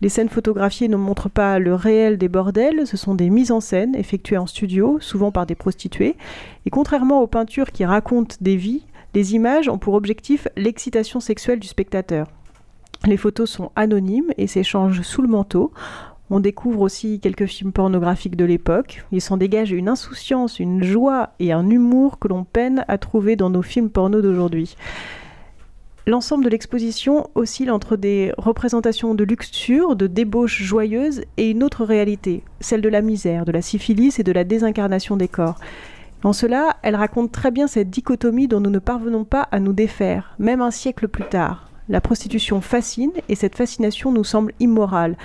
[SPEAKER 3] Les scènes photographiées ne montrent pas le réel des bordels, ce sont des mises en scène effectuées en studio, souvent par des prostituées. Et contrairement aux peintures qui racontent des vies, les images ont pour objectif l'excitation sexuelle du spectateur. Les photos sont anonymes et s'échangent sous le manteau. On découvre aussi quelques films pornographiques de l'époque. Il s'en dégage une insouciance, une joie et un humour que l'on peine à trouver dans nos films porno d'aujourd'hui. L'ensemble de l'exposition oscille entre des représentations de luxure, de débauche joyeuse et une autre réalité, celle de la misère, de la syphilis et de la désincarnation des corps. En cela, elle raconte très bien cette dichotomie dont nous ne parvenons pas à nous défaire, même un siècle plus tard. La prostitution fascine et cette fascination nous semble immorale.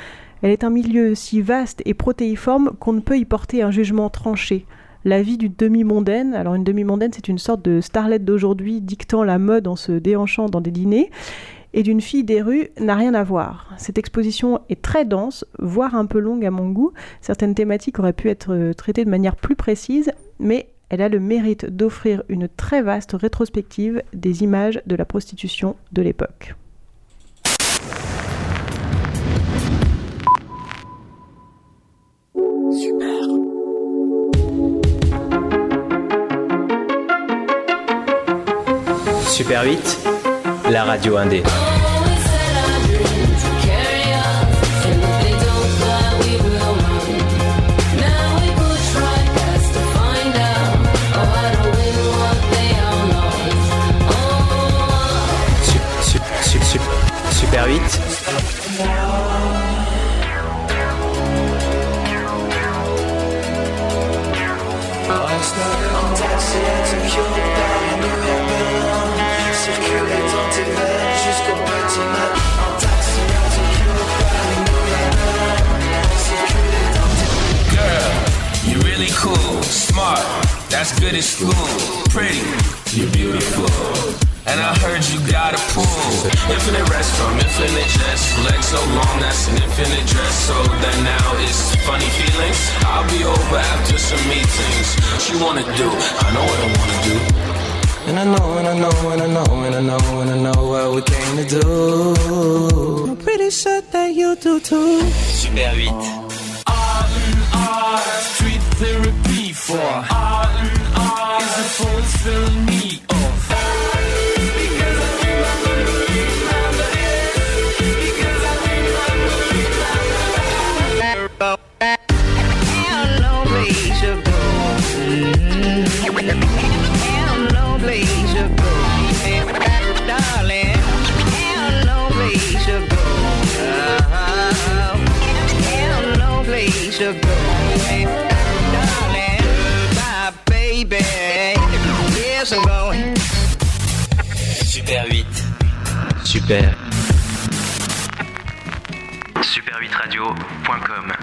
[SPEAKER 3] Elle est un milieu si vaste et protéiforme qu'on ne peut y porter un jugement tranché la vie d'une demi-mondaine. Alors une demi-mondaine, c'est une sorte de starlette d'aujourd'hui dictant la mode en se déhanchant dans des dîners. Et d'une fille des rues n'a rien à voir. Cette exposition est très dense, voire un peu longue à mon goût. Certaines thématiques auraient pu être euh, traitées de manière plus précise, mais elle a le mérite d'offrir une très vaste rétrospective des images de la prostitution de l'époque.
[SPEAKER 5] Super. Super 8, la radio indé. Super 8 That's good at school. Pretty, you're beautiful. And I heard you got a pool. Infinite rest from infinite chest. Legs so long, that's an infinite dress. So then now it's funny feelings. I'll be over after some meetings. What you wanna do? I know what I wanna do. And I know, and I know, and I know, and I know, and I know what we came to do. I'm pretty sure that you do too.
[SPEAKER 6] Super 8.
[SPEAKER 5] R and R, street therapy for Fulfilling me of. Because I remember, remember it. Because I remember, remember
[SPEAKER 7] Hell no place to go. No place to go. Darling, no place to go. No place to go.
[SPEAKER 6] Super 8. Super. Super8radio.com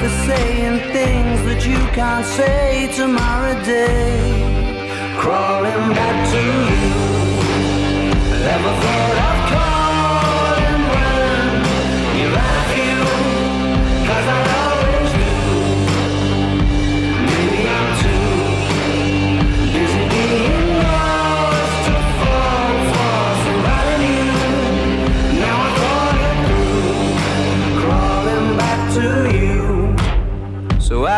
[SPEAKER 8] for saying things that you can't say tomorrow day. Crawling back to you. Ever thought of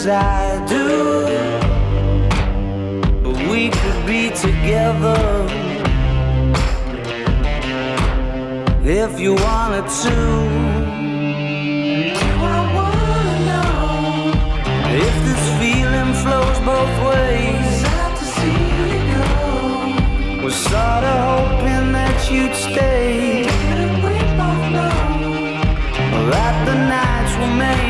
[SPEAKER 8] as I do. But we could be together if you wanted to. I wanna know if this feeling flows both ways. Was sorta hoping that you'd stay. That the nights were made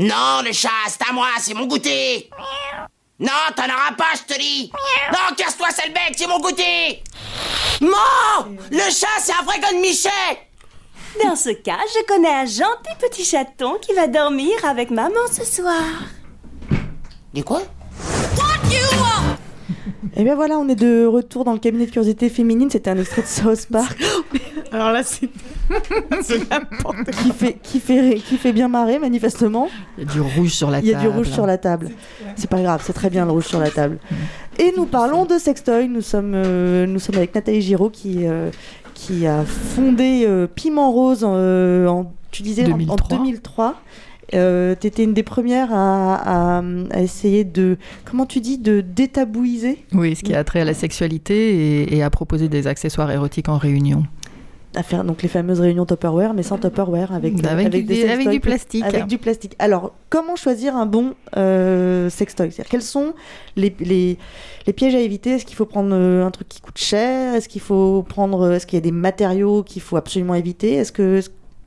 [SPEAKER 9] Non, le chat, c'est à moi, c'est mon goûter. Non, t'en auras pas, je te dis. Non, casse-toi, sale bec, c'est mon goûter. Non, le chat, c'est un vrai gars de Michel.
[SPEAKER 10] Dans ce cas, je connais un gentil petit chaton qui va dormir avec maman ce soir.
[SPEAKER 9] Dis quoi?
[SPEAKER 2] Et bien voilà, on est de retour dans le cabinet de curiosité féminine. C'était un extrait de South Park
[SPEAKER 4] Alors là, c'est. c'est n'importe
[SPEAKER 2] qui fait, qui, fait, qui fait bien marrer, manifestement.
[SPEAKER 1] Il y a du rouge sur la
[SPEAKER 2] Il y
[SPEAKER 1] table.
[SPEAKER 2] a du rouge sur la table. C'est pas grave, c'est très bien le rouge sur la table. Et nous parlons de sextoy. Nous sommes, euh, nous sommes avec Nathalie Giraud qui, euh, qui a fondé euh, Piment Rose en, euh, en- tu disais, en- en
[SPEAKER 1] 2003.
[SPEAKER 2] 2003. Euh, T'étais une des premières à, à- à essayer de, comment tu dis, de détabouiser,
[SPEAKER 1] Oui, ce qui a trait à la sexualité et, et à proposer des accessoires érotiques en réunion.
[SPEAKER 2] À faire donc les fameuses réunions Tupperware, mais sans Tupperware, avec,
[SPEAKER 1] Avec du-
[SPEAKER 2] des
[SPEAKER 1] avec
[SPEAKER 2] sextoys
[SPEAKER 1] du plastique.
[SPEAKER 2] Avec du plastique. Alors, comment choisir un bon euh, sextoy? C'est-à-dire, Quels sont les, les, les pièges à éviter? Est-ce qu'il faut prendre euh, un truc qui coûte cher? Est-ce qu'il faut prendre Est-ce qu'il y a des matériaux qu'il faut absolument éviter? Est-ce que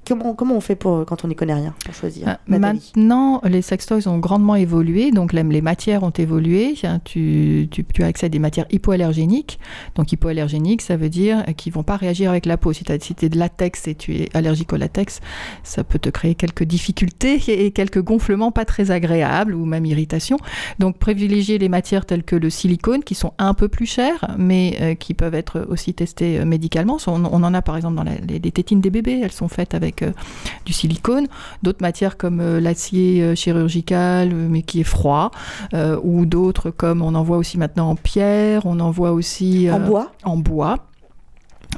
[SPEAKER 2] comment comment on fait pour quand on n'y connaît rien pour choisir Nathalie
[SPEAKER 1] Maintenant, les sextoys ont grandement évolué, donc les, les matières ont évolué. Hein, Tu, tu, tu as accès à des matières hypoallergéniques. Donc hypoallergéniques, ça veut dire qu'ils vont pas réagir avec la peau. Si tu es de latex et tu es allergique au latex, ça peut te créer quelques difficultés et quelques gonflements pas très agréables ou même irritations. Donc privilégier les matières telles que le silicone, qui sont un peu plus chères, mais euh, qui peuvent être aussi testées euh, médicalement. On, on en a par exemple dans la- les, les tétines des bébés, elles sont faites avec euh, du silicone. D'autres matières comme euh, l'acier euh, chirurgical, mais qui est froid, ou d'autres comme on en voit aussi maintenant en pierre, on en voit aussi
[SPEAKER 2] En bois
[SPEAKER 1] en bois.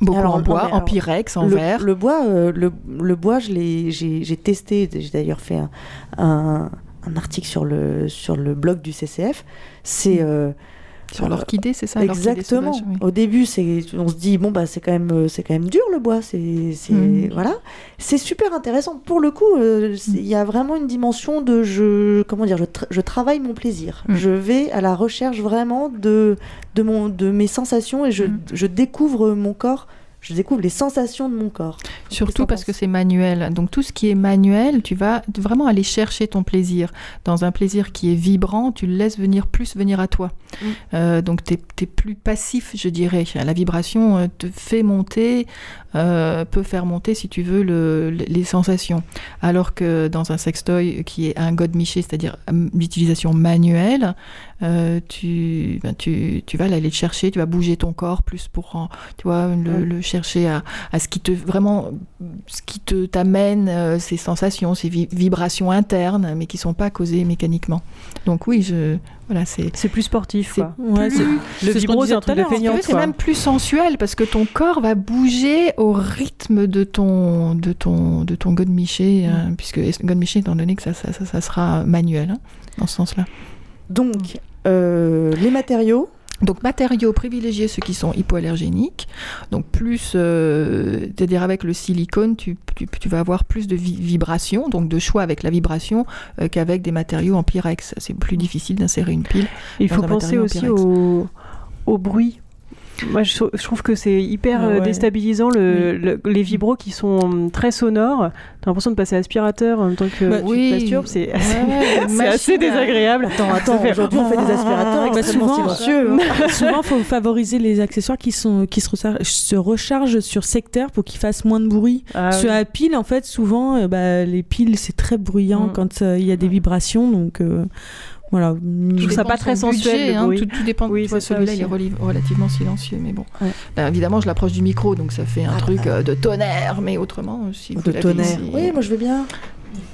[SPEAKER 1] Beaucoup
[SPEAKER 2] Alors,
[SPEAKER 1] en bois, en pyrex, en
[SPEAKER 2] le,
[SPEAKER 1] verre.
[SPEAKER 2] le bois, euh, le, le bois, je l'ai, j'ai, j'ai testé. J'ai d'ailleurs fait un, un, un article sur le sur le blog du CCF. C'est euh,
[SPEAKER 1] Sur l'orchidée, c'est ça
[SPEAKER 2] Exactement.
[SPEAKER 1] sauvage, oui.
[SPEAKER 2] Au début, c'est, on se dit bon bah c'est quand même, euh, c'est quand même dur le bois. C'est, c'est
[SPEAKER 1] Mhm.
[SPEAKER 2] voilà. C'est super intéressant. Pour le coup, euh, c'est- il y a vraiment une dimension de je, comment dire, je, tra- je travaille mon plaisir.
[SPEAKER 1] Mhm.
[SPEAKER 2] Je vais à la recherche vraiment de de mon de mes sensations et je,
[SPEAKER 1] Mhm.
[SPEAKER 2] je découvre mon corps. Je découvre les sensations de mon corps.
[SPEAKER 1] Surtout parce que c'est manuel. Donc tout ce qui est manuel, tu vas vraiment aller chercher ton plaisir. Dans un plaisir qui est vibrant, tu le laisses venir plus venir à toi.
[SPEAKER 2] Mm.
[SPEAKER 1] Euh, donc tu es, plus passif, je dirais. La vibration euh, te fait monter, euh, peut faire monter, si tu veux, le- le- les sensations. Alors que dans un sextoy qui est un godemiché, c'est-à-dire euh, d'utilisation manuelle, euh, tu, ben, tu, tu vas aller le chercher, tu vas bouger ton corps plus pour en- tu vois, le, chercher à, à ce qui te vraiment ce qui te t'amène euh, ces sensations, ces vi- vibrations internes, mais qui sont pas causées mécaniquement. Donc oui, je voilà, c'est
[SPEAKER 3] C'est plus sportif,
[SPEAKER 1] c'est
[SPEAKER 3] quoi.
[SPEAKER 4] Ouais,
[SPEAKER 1] plus-
[SPEAKER 3] Le vibro, c'est un truc de feignant,
[SPEAKER 1] c'est même plus sensuel parce que ton corps va bouger au rythme de ton de ton de ton godemiché, hein, puisque godemiché étant donné que ça ça, ça, ça sera manuel hein, dans ce sens-là.
[SPEAKER 2] Donc euh, les matériaux.
[SPEAKER 1] Donc matériaux privilégiés ceux qui sont hypoallergéniques. Donc plus, euh, c'est-à-dire avec le silicone, tu, tu- tu vas avoir plus de vi- vibration, donc de choix avec la vibration euh, qu'avec des matériaux en pyrex. C'est plus difficile d'insérer une pile.
[SPEAKER 3] Il faut penser aussi au, au bruit. Moi, je, trou- je trouve que c'est hyper
[SPEAKER 4] Ah
[SPEAKER 3] euh,
[SPEAKER 4] ouais.
[SPEAKER 3] déstabilisant le, le- les vibros qui sont hum, très sonores. T'as l'impression de passer aspirateur en même temps que
[SPEAKER 4] Bah,
[SPEAKER 3] tu
[SPEAKER 1] oui.
[SPEAKER 3] te masturbes. C'est assez,
[SPEAKER 1] ouais, à-
[SPEAKER 3] désagréable.
[SPEAKER 2] Attends, attends. Aujourd'hui, on fait des aspirateurs
[SPEAKER 4] Bah, souvent,
[SPEAKER 2] hein.
[SPEAKER 4] Souvent, il faut favoriser les accessoires qui, sont, qui se, rechargent, se rechargent sur secteur pour qu'ils fassent moins de bruit.
[SPEAKER 3] Ah
[SPEAKER 4] Sur
[SPEAKER 3] oui.
[SPEAKER 4] la pile, en fait, souvent, euh, bah, les piles, c'est très bruyant
[SPEAKER 3] Mm.
[SPEAKER 4] quand euh, il y a des vibrations. Donc, euh, voilà.
[SPEAKER 3] Je trouve ça pas
[SPEAKER 1] de
[SPEAKER 3] très sensuel,
[SPEAKER 1] budget, hein, tout, tout dépend.
[SPEAKER 3] Oui, ça
[SPEAKER 1] celui-là, il est relativement silencieux, mais bon.
[SPEAKER 2] Ouais.
[SPEAKER 1] Ben, évidemment, je l'approche du micro, donc ça fait un
[SPEAKER 2] Ah,
[SPEAKER 1] truc
[SPEAKER 2] bah.
[SPEAKER 1] euh, de tonnerre, mais autrement, euh, si vous
[SPEAKER 2] De tonnerre.
[SPEAKER 1] ici-
[SPEAKER 2] Oui, moi je veux bien.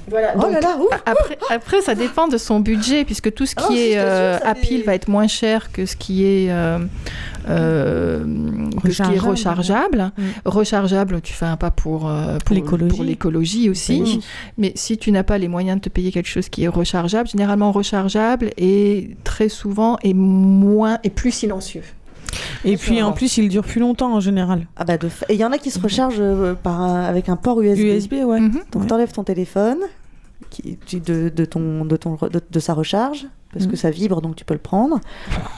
[SPEAKER 1] Voilà.
[SPEAKER 2] Oh
[SPEAKER 1] donc,
[SPEAKER 2] là là, ouf.
[SPEAKER 1] a- Après, après, ça dépend de son budget, puisque tout ce qui
[SPEAKER 2] Oh, si,
[SPEAKER 1] est euh, à pile va être moins cher que ce qui est, euh, euh, que ce qui est
[SPEAKER 4] Rechargeable.
[SPEAKER 1] rechargeable.
[SPEAKER 4] Mm.
[SPEAKER 1] Rechargeable, tu fais un pas pour, euh, pour
[SPEAKER 4] L'écologie.
[SPEAKER 1] aussi.
[SPEAKER 4] Oui.
[SPEAKER 1] Mais si tu n'as pas les moyens de te payer quelque chose qui est rechargeable, généralement rechargeable et très souvent est moins et plus silencieux.
[SPEAKER 4] Et puis, en plus, il dure plus longtemps en général.
[SPEAKER 2] Ah bah de Et il y en a qui se rechargent euh, par un- avec un port USB.
[SPEAKER 4] USB, ouais.
[SPEAKER 1] Mhm.
[SPEAKER 2] Donc
[SPEAKER 4] Ouais.
[SPEAKER 2] t'enlèves ton téléphone qui, de, de ton, de, ton, de, de sa recharge, parce que
[SPEAKER 4] Mhm.
[SPEAKER 2] ça vibre, donc tu peux le prendre.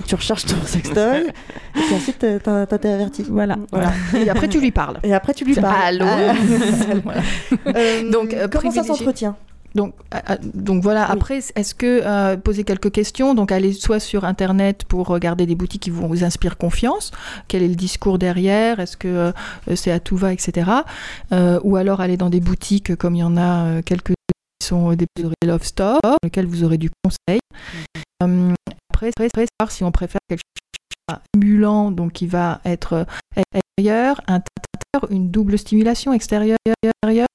[SPEAKER 2] tu recharges ton sextoy, et puis ensuite été averti.
[SPEAKER 4] Voilà.
[SPEAKER 2] Voilà.
[SPEAKER 1] Et après, tu lui parles.
[SPEAKER 2] Et après tu lui parles.
[SPEAKER 1] allô
[SPEAKER 2] Ah.
[SPEAKER 1] Voilà.
[SPEAKER 2] Euh,
[SPEAKER 1] Donc, euh,
[SPEAKER 2] comment ça s'entretient?
[SPEAKER 1] Donc, ah, ah, donc voilà, après, est-ce que euh, poser quelques questions, donc allez soit sur Internet pour regarder des boutiques qui vous, vous inspirent confiance, quel est le discours derrière, est-ce que euh, c'est à tout va, etc. Euh, ou alors aller dans des boutiques comme il y en a euh, quelques qui sont des Love Store, dans lesquels vous aurez du conseil. Euh, après, après, après, savoir si on préfère quelque chose stimulant, donc qui va être euh, extérieur, intérieur, une double stimulation extérieure, intérieure.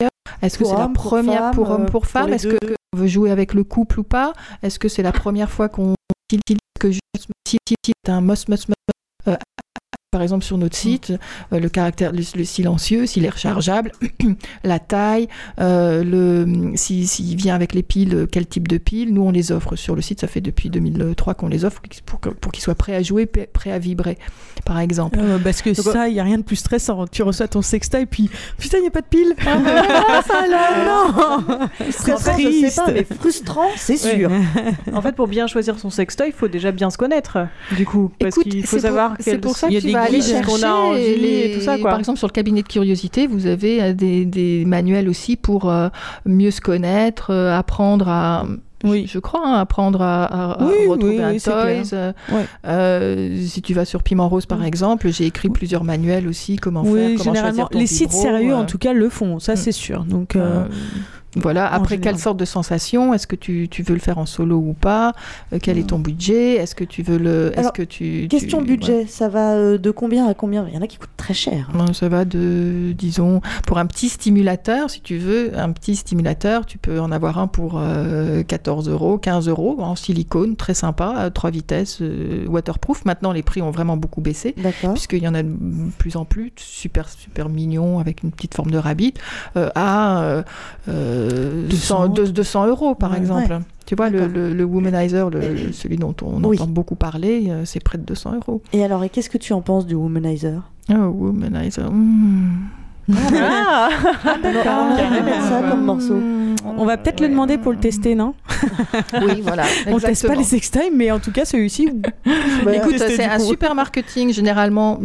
[SPEAKER 1] Est-ce que c'est la première pour homme,
[SPEAKER 2] euh,
[SPEAKER 1] pour femme Est-ce que
[SPEAKER 2] deux
[SPEAKER 1] on veut jouer avec le couple ou pas Est-ce que c'est la première fois qu'on que juste si c'est un mos mos mos euh, par exemple sur notre site, euh, le caractère, le, le silencieux, s'il est rechargeable, la taille, euh, le, si- s'il vient avec les piles, euh, quel type de piles. Nous, on les offre sur le site. Ça fait depuis 2003 qu'on les offre pour, que- pour qu'ils soient prêts à jouer, prêts à vibrer, par exemple.
[SPEAKER 4] Euh, parce que
[SPEAKER 1] Donc,
[SPEAKER 4] ça, il n'y a rien de plus stressant. Tu reçois ton sextoy, puis putain, il n'y a pas de pile.
[SPEAKER 2] Ah, ça là
[SPEAKER 4] non
[SPEAKER 2] Stressant, je sais pas, mais frustrant, c'est sûr.
[SPEAKER 3] En fait, pour bien choisir son sextoy, il faut déjà bien se connaître, du coup. Parce
[SPEAKER 1] Écoute,
[SPEAKER 3] qu'il faut
[SPEAKER 1] c'est
[SPEAKER 3] savoir
[SPEAKER 1] pour, c'est
[SPEAKER 3] quel-
[SPEAKER 1] pour ça que aller chercher
[SPEAKER 3] qu'on a envie
[SPEAKER 1] les-
[SPEAKER 3] et tout ça, quoi.
[SPEAKER 1] Par exemple, sur le cabinet de curiosité, vous avez euh, des, des manuels aussi pour euh, mieux se connaître, euh, apprendre à...
[SPEAKER 4] Oui.
[SPEAKER 1] Je crois, hein, apprendre à, à- à
[SPEAKER 4] Oui,
[SPEAKER 1] retrouver
[SPEAKER 4] oui,
[SPEAKER 1] un
[SPEAKER 4] oui,
[SPEAKER 1] toys. euh,
[SPEAKER 4] Ouais.
[SPEAKER 1] euh, si tu vas sur Piment Rose, par exemple, j'ai écrit plusieurs manuels aussi, comment faire, comment
[SPEAKER 4] généralement,
[SPEAKER 1] ton
[SPEAKER 4] les sites sérieux,
[SPEAKER 1] euh,
[SPEAKER 4] en tout cas, le font. Ça, c'est sûr. Donc,
[SPEAKER 1] voilà, après,
[SPEAKER 4] général.
[SPEAKER 1] quelle sorte de sensation? Est-ce que tu, tu veux le faire en solo ou pas? Euh, Quel est ton budget? Est-ce que tu veux le. Est-ce que tu.
[SPEAKER 2] Question
[SPEAKER 1] tu-
[SPEAKER 2] budget, ça va euh, de combien à combien? Il y en a qui coûtent très cher.
[SPEAKER 1] Ça va de, disons, pour un petit stimulateur, si tu veux, un petit stimulateur, tu peux en avoir un pour euh, 14 euros, 15 euros, en silicone, très sympa, à 3 vitesses, euh, waterproof. Maintenant, les prix ont vraiment beaucoup baissé, puisqu'il y en a de plus en plus, super, super mignon, avec une petite forme de rabbit, à euh, euh,
[SPEAKER 4] 200.
[SPEAKER 1] 100 deux- 200 euros, par
[SPEAKER 4] Ouais.
[SPEAKER 1] exemple.
[SPEAKER 2] Ouais.
[SPEAKER 1] Tu vois, le,
[SPEAKER 2] D'accord.
[SPEAKER 1] le, le womanizer, le- celui dont on
[SPEAKER 2] Oui.
[SPEAKER 1] entend beaucoup parler, euh, c'est près de 200 euros.
[SPEAKER 2] Et alors, et qu'est-ce que tu en penses du womanizer?
[SPEAKER 1] Oh, womanizer. hmm.
[SPEAKER 3] Ah
[SPEAKER 2] On ça comme morceau.
[SPEAKER 4] on va peut-être le demander pour le tester, non?
[SPEAKER 1] Oui, voilà.
[SPEAKER 4] On teste pas
[SPEAKER 1] exactement.
[SPEAKER 4] les sextoys, mais en tout cas, celui-ci.
[SPEAKER 2] Bah,
[SPEAKER 1] Écoute, c'est un
[SPEAKER 4] coup.
[SPEAKER 1] super marketing. Généralement,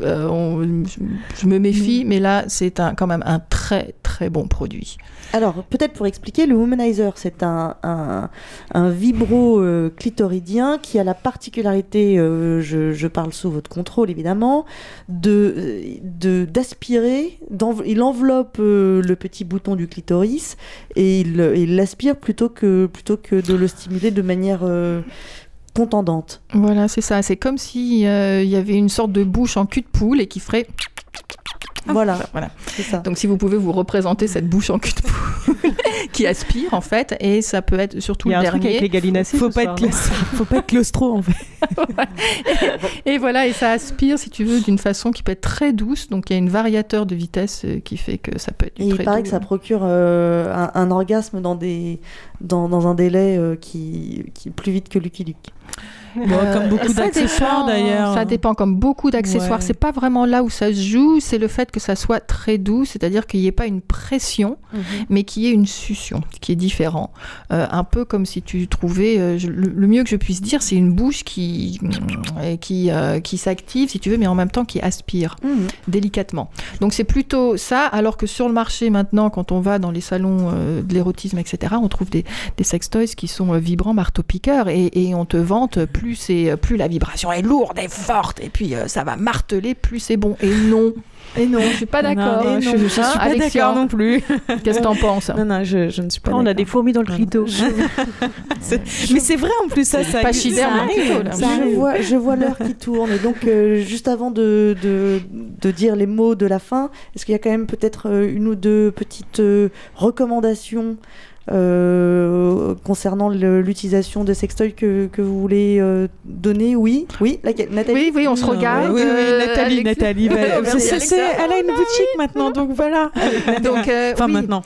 [SPEAKER 1] euh, on- je, je me méfie, mais là, c'est un, quand même un très très bon produit.
[SPEAKER 2] Alors, peut-être pour expliquer, le womanizer, c'est un, un, un vibro euh, clitoridien qui a la particularité, euh, je, parle sous votre contrôle évidemment, de d'aspirer, il enveloppe euh, le petit bouton du clitoris et il l'aspire plutôt que, plutôt que de le stimuler de manière contendante.
[SPEAKER 1] Voilà, c'est ça. C'est comme si euh, il y avait une sorte de bouche en cul de poule et qui ferait.
[SPEAKER 2] Voilà,
[SPEAKER 1] Voilà.
[SPEAKER 2] c'est ça.
[SPEAKER 1] Donc, si vous pouvez vous représenter cette bouche en cul de poule qui aspire en fait, et ça peut être surtout
[SPEAKER 3] Il y a
[SPEAKER 1] le
[SPEAKER 3] un truc avec les.
[SPEAKER 4] Faut pas,
[SPEAKER 3] soir,
[SPEAKER 4] être. Faut pas être claustro, en fait.
[SPEAKER 1] Et voilà, et ça aspire, si tu veux, d'une façon qui peut être très douce. Donc, il y a une variateur de vitesse euh, qui fait que ça peut être du
[SPEAKER 2] Et il
[SPEAKER 1] très
[SPEAKER 2] paraît
[SPEAKER 1] doux.
[SPEAKER 2] que ça procure euh, un, un orgasme dans, des, dans, dans un délai euh, qui, qui est plus vite que Lucky Luke.
[SPEAKER 4] Bon, comme beaucoup d'accessoires, d'ailleurs.
[SPEAKER 1] Ça dépend, comme beaucoup d'accessoires.
[SPEAKER 4] Ouais.
[SPEAKER 1] C'est pas vraiment là où ça se joue, c'est le fait que ça soit très doux, c'est-à-dire qu'il n'y ait pas une pression, mais qu'il y ait une succion, qui est différent. Euh, un peu comme si tu trouvais, euh, je- le, le mieux que je puisse dire, c'est une bouche qui, euh, qui, euh, qui s'active, si tu veux, mais en même temps qui aspire
[SPEAKER 2] Mhm.
[SPEAKER 1] délicatement. Donc c'est plutôt ça, alors que sur le marché maintenant, quand on va dans les salons de l'érotisme, etc., on trouve des, des sextoys qui sont vibrants, marteau-piqueurs, et, et on te vante, plus, c'est, plus la vibration est lourde et forte, et puis euh, ça va marteler, plus c'est bon. Et non, et non, je suis pas d'accord.
[SPEAKER 4] Je, je suis pas d'accord non plus.
[SPEAKER 1] Qu'est-ce que t'en penses?
[SPEAKER 4] Non, non, je, je ne suis pas
[SPEAKER 3] on a des fourmis dans le clito.
[SPEAKER 4] Mais c'est vrai en plus, ça, ça
[SPEAKER 1] là.
[SPEAKER 4] ça
[SPEAKER 2] Je vois, je vois l'heure qui tourne. Et donc, euh, juste avant de, de, de dire les mots de la fin, est-ce qu'il y a quand même peut-être euh, une ou deux petites euh, recommandations euh, concernant l'utilisation de sextoy que, que vous voulez euh, donner Oui Oui Laquelle Nathalie
[SPEAKER 1] Oui, oui, on se regarde.
[SPEAKER 4] Oui, oui,
[SPEAKER 1] euh,
[SPEAKER 4] Nathalie, bah, elle a une boutique maintenant, donc voilà.
[SPEAKER 1] Donc, euh,
[SPEAKER 4] Enfin,
[SPEAKER 1] oui,
[SPEAKER 4] maintenant.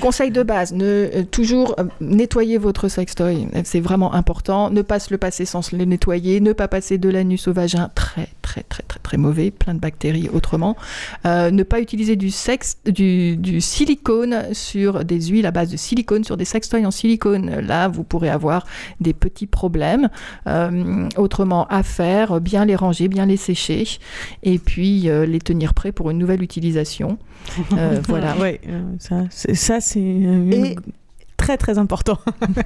[SPEAKER 1] Conseil de base, ne, toujours nettoyer votre sextoy, c'est vraiment important. Ne pas se le passer sans le nettoyer, ne pas passer de l'anus au vagin, très très très très très mauvais, plein de bactéries autrement. Euh, ne pas utiliser du sexe, du, du silicone sur des huiles à base de silicone sur des sextoys en silicone. Là, vous pourrez avoir des petits problèmes. Euh, autrement, à faire, bien les ranger, bien les sécher, et puis euh, les tenir prêts pour une nouvelle utilisation. Euh, voilà.
[SPEAKER 4] Ouais, euh, ça, c'est- ça, c'est. une-
[SPEAKER 2] Et
[SPEAKER 4] très très important.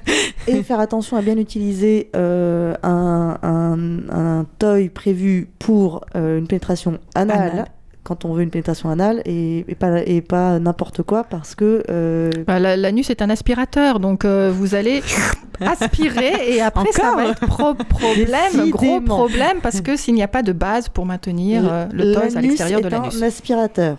[SPEAKER 2] Et faire attention à bien utiliser euh, un, un, un toy prévu pour euh, une pénétration anale.
[SPEAKER 1] Anale.
[SPEAKER 2] Quand on veut une pénétration anale et, et pas, et pas n'importe quoi parce que euh,
[SPEAKER 1] Bah, la- L'anus est un aspirateur, donc euh, vous allez aspirer et après ça va être pro- problème, gros problème, parce que s'il n'y a pas de base pour maintenir euh, le toys à l'extérieur de l'anus.
[SPEAKER 2] un aspirateur.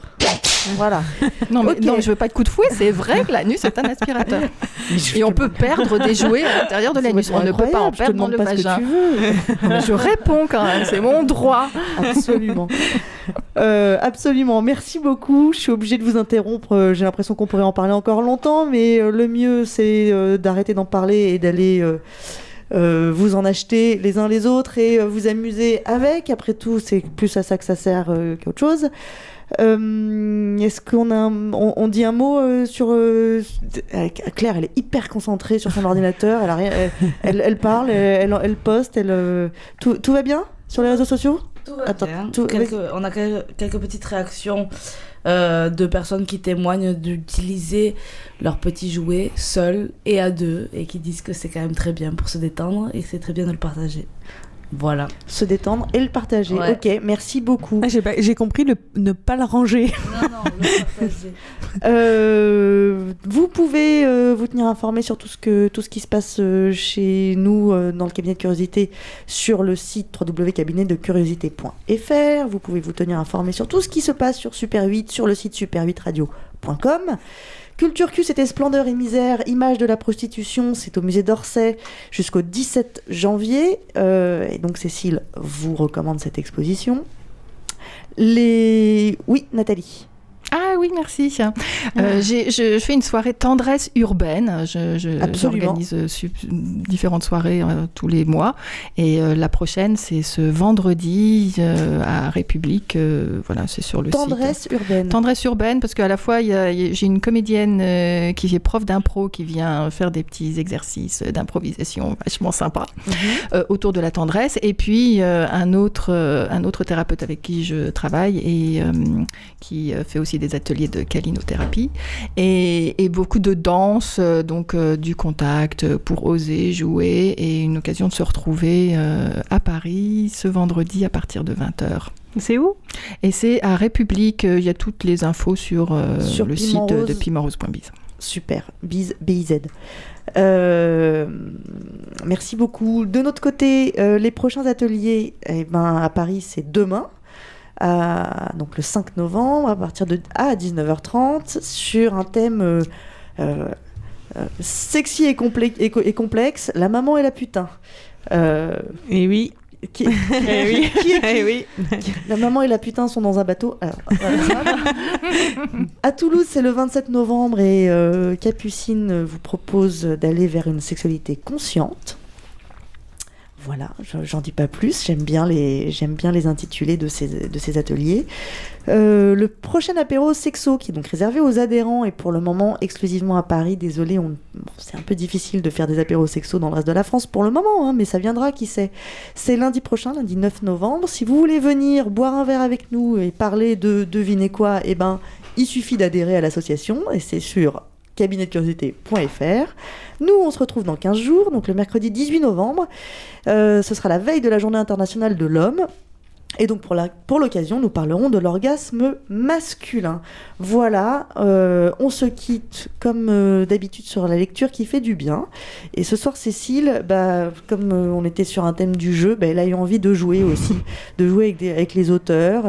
[SPEAKER 2] Voilà.
[SPEAKER 1] Non, mais
[SPEAKER 2] Ok.
[SPEAKER 1] non, je veux pas de coup de fouet, c'est vrai que l'anus est un aspirateur. Et on peut perdre des jouets à l'intérieur de l'anus. On ne peut pas en perdre dans le vagin.
[SPEAKER 2] tu veux.
[SPEAKER 1] Mais je réponds quand même, c'est mon droit.
[SPEAKER 2] Absolument. Euh, absolument. Merci beaucoup. Je suis obligée de vous interrompre. Euh, J'ai l'impression qu'on pourrait en parler encore longtemps, mais euh, le mieux, c'est d'arrêter d'en parler et d'aller euh, vous en acheter les uns les autres et vous amuser avec. Après tout, c'est plus à ça que ça sert euh, qu'autre chose. Euh, Est-ce qu'on a un- on, on dit un mot euh, sur euh, Claire Elle est hyper concentrée sur son ordinateur. Elle, a rien, elle, elle- elle parle, elle, poste. Elle, tout, tout va bien sur les réseaux sociaux?
[SPEAKER 11] Tout va
[SPEAKER 2] Attends,
[SPEAKER 11] bien.
[SPEAKER 2] tout-
[SPEAKER 11] on a quelques, petites réactions de personnes qui témoignent d'utiliser leurs petits jouets seuls et à deux et qui disent que c'est quand même très bien pour se détendre et que c'est très bien de le partager. Voilà.
[SPEAKER 2] se détendre et le partager.
[SPEAKER 11] Ouais.
[SPEAKER 2] Ok, merci beaucoup.
[SPEAKER 4] Ah, J'ai pas- j'ai compris le, ne pas le ranger.
[SPEAKER 11] Non, non, le partager.
[SPEAKER 2] Euh, vous pouvez euh, vous tenir informé sur tout ce, que, tout ce qui se passe euh, chez nous euh, dans le cabinet de curiosité sur le site www.cabinetdecuriosité.fr. Vous pouvez vous tenir informé sur tout ce qui se passe sur Super 8 sur le site super8radio.com. Culture Q, c'était Splendeur et Misère, image de la prostitution, c'est au musée d'Orsay jusqu'au 17 janvier. Euh, et donc Cécile vous recommande cette exposition. Les... Oui, Nathalie.
[SPEAKER 1] Ah oui, merci. Euh, j'ai- je, je fais une soirée tendresse urbaine. Je- je-. J'organise euh, différentes soirées euh, tous les mois. Et euh, la prochaine, c'est ce vendredi à République. voilà, c'est sur le site.
[SPEAKER 2] Tendresse urbaine.
[SPEAKER 1] Tendresse urbaine, parce qu'à la fois, j'ai une comédienne qui est prof d'impro qui vient faire des petits exercices d'improvisation vachement sympas
[SPEAKER 2] Mhm.
[SPEAKER 1] autour de la tendresse. Et puis, un, autre, un autre thérapeute avec qui je travaille et qui fait aussi des ateliers de calinothérapie. Et, et beaucoup de danse, euh, donc euh, du contact pour oser jouer et une occasion de se retrouver euh, à Paris ce vendredi à partir de 20h.
[SPEAKER 3] C'est où?
[SPEAKER 1] Et c'est à République, il y a toutes les infos sur, euh,
[SPEAKER 2] Sur
[SPEAKER 1] le
[SPEAKER 2] Piment
[SPEAKER 1] site
[SPEAKER 2] Rose.
[SPEAKER 1] de pimentrose.biz.
[SPEAKER 2] Super, bise, BIZ. Euh, merci beaucoup. De notre côté, euh, les prochains ateliers eh ben, à Paris, c'est demain, donc le 5 novembre, à partir de à 19h30, sur un thème euh, euh, euh, sexy et, complexe, la maman et la putain.
[SPEAKER 4] Et oui.
[SPEAKER 2] qui,
[SPEAKER 4] Eh oui.
[SPEAKER 2] qui
[SPEAKER 4] Eh oui.
[SPEAKER 2] La maman et la putain sont dans un bateau. Alors, à Toulouse, c'est le 27 novembre et euh, Capucine vous propose d'aller vers une sexualité consciente. Voilà, je- j'en dis pas plus. J'aime bien les, intitulés de ces, ateliers. Euh, le prochain apéro sexo, qui est donc réservé aux adhérents et pour le moment exclusivement à Paris. Désolé, c'est un peu difficile de faire des apéros sexo dans le reste de la France pour le moment, hein, mais ça viendra, qui sait. C'est lundi prochain, lundi 9 novembre. Si vous voulez venir boire un verre avec nous et parler de devinez quoi, eh ben, il suffit d'adhérer à l'association et c'est sur cabinetdecuriosité.fr. Nous, on se retrouve dans 15 jours, donc le mercredi 18 novembre. Euh, ce sera la veille de la Journée internationale de l'homme. Et donc pour pour l'occasion, nous parlerons de l'orgasme masculin. Voilà, euh, on se quitte comme euh, d'habitude sur la lecture qui fait du bien. Et ce soir, Cécile, bah, comme euh, on était sur un thème du jeu, bah, elle a eu envie de jouer aussi, de jouer avec, des- avec les auteurs,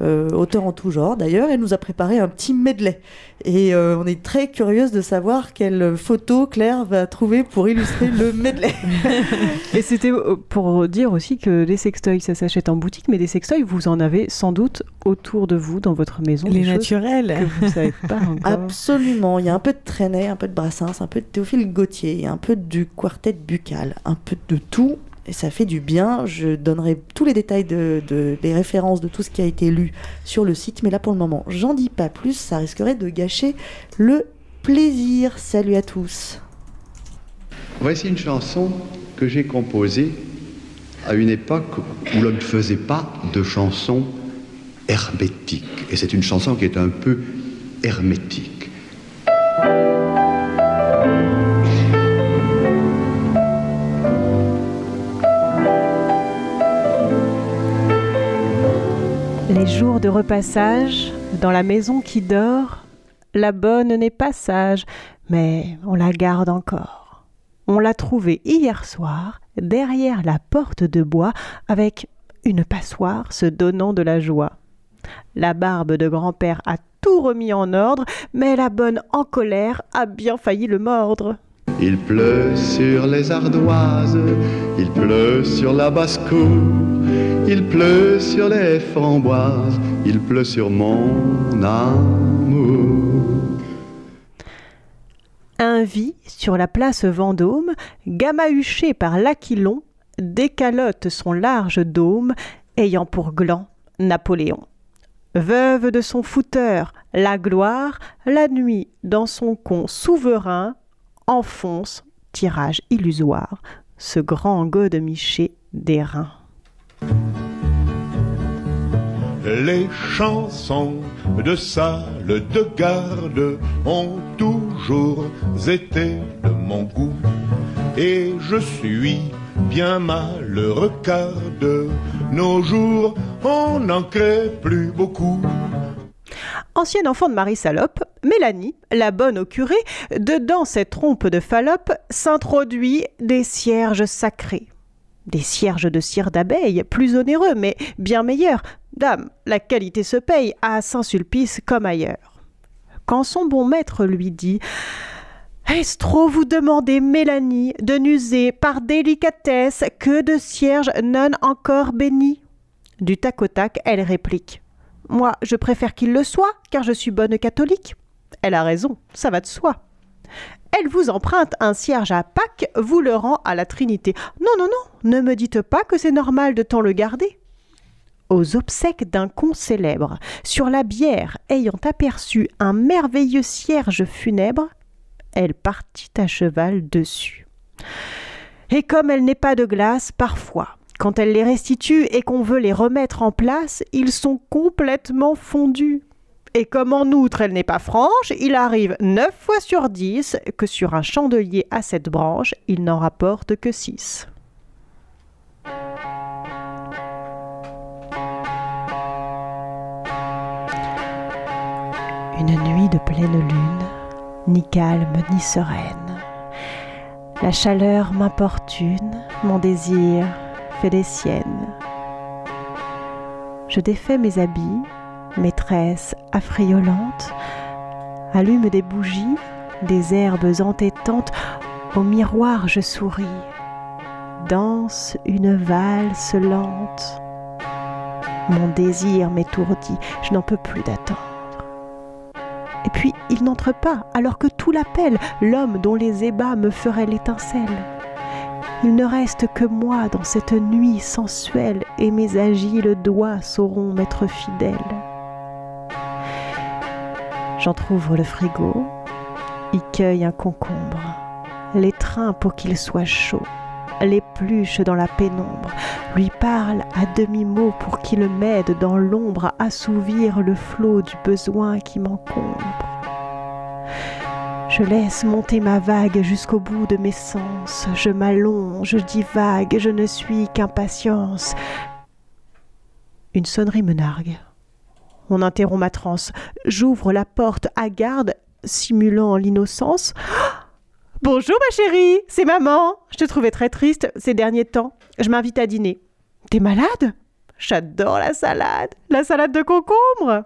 [SPEAKER 2] auteurs en tout genre. D'ailleurs, elle nous a préparé un petit medley. Et on est très curieuse de savoir quelle photo Claire va trouver pour illustrer le medley.
[SPEAKER 3] Et c'était pour dire aussi que les sextoys, ça s'achète en boutique, mais des sextoys, vous en avez sans doute autour de vous, dans votre maison.
[SPEAKER 4] Les naturels.
[SPEAKER 3] que vous ne savez pas encore.
[SPEAKER 2] Absolument. Il y a un peu de Trenet, un peu de Brassens, un peu de Théophile Gautier, il y a un peu du quartet buccal, un peu de tout. Et ça fait du bien. Je donnerai tous les détails de, de- des références de tout ce qui a été lu sur le site. Mais là, pour le moment, j'en dis pas plus. Ça risquerait de gâcher le plaisir. Salut à tous.
[SPEAKER 12] Voici une chanson que j'ai composée à une époque où l'on ne faisait pas de chansons hermétiques. Et c'est une chanson qui est un peu hermétique.
[SPEAKER 3] Les jours de repassage, dans la maison qui dort, la bonne n'est pas sage, mais on la garde encore. On l'a trouvée hier soir, derrière la porte de bois, avec une passoire se donnant de la joie. La barbe de grand-père a tout remis en ordre, mais la bonne en colère a bien failli le mordre.
[SPEAKER 12] Il pleut sur les ardoises, il pleut sur la basse-cour, il pleut sur les framboises, il pleut sur mon amour.
[SPEAKER 3] Un vit sur la place Vendôme, gamahuché par l'aquilon, décalote son large dôme, ayant pour gland Napoléon. Veuve de son fouteur, la gloire, la nuit, dans son con souverain, enfonce, tirage illusoire, ce grand godemiché d'airain.
[SPEAKER 13] Les chansons de salle de garde ont toujours été de mon goût. Et je suis bien malheureux car de nos jours on n'en crée plus beaucoup.
[SPEAKER 3] Ancienne enfant de Marie Salope, Mélanie, la bonne au curé, dedans cette trompe de Fallope, s'introduit des cierges sacrés. Des cierges de cire d'abeille, plus onéreux, mais bien meilleurs. Dame, la qualité se paye à Saint-Sulpice comme ailleurs. Quand son bon maître lui dit est-ce trop vous demander, Mélanie, de n'user par délicatesse que de cierges non encore bénis? Du tac au tac, elle réplique Moi, je préfère qu'il le soit, car je suis bonne catholique. Elle a raison, ça va de soi. Elle vous emprunte un cierge à Pâques, vous le rend à la Trinité. Non, non, non, ne me dites pas que c'est normal de tant le garder. Aux obsèques d'un con célèbre, sur la bière ayant aperçu un merveilleux cierge funèbre, elle partit à cheval dessus. Et comme elle n'est pas de glace, parfois, quand elle les restitue et qu'on veut les remettre en place, ils sont complètement fondus. Et comme en outre elle n'est pas franche, il arrive neuf fois sur dix que sur un chandelier à sept branches, il n'en rapporte que six. Une nuit de pleine lune, ni calme ni sereine. La chaleur m'importune, mon désir fait des siennes. Je défais mes habits, maîtresse affriolante, allume des bougies, des herbes entêtantes, au miroir je souris, danse une valse lente. Mon désir m'étourdit, je n'en peux plus d'attendre. Et puis il n'entre pas, alors que tout l'appelle, l'homme dont les ébats me feraient l'étincelle. Il ne reste que moi dans cette nuit sensuelle, et mes agiles doigts sauront m'être fidèles. J'entr'ouvre le frigo, y cueille un concombre, l'étreins pour qu'il soit chaud, l'épluche dans la pénombre, lui parle à demi-mot pour qu'il m'aide dans l'ombre à assouvir le flot du besoin qui m'encombre. Je laisse monter ma vague jusqu'au bout de mes sens, je m'allonge, je divague, je ne suis qu'impatience. Une sonnerie me nargue. On interrompt ma transe. J'ouvre la porte à garde, simulant l'innocence. Bonjour ma chérie, c'est maman. Je te trouvais très triste ces derniers temps. Je m'invite à dîner. T'es malade? J'adore la salade. La salade de concombre.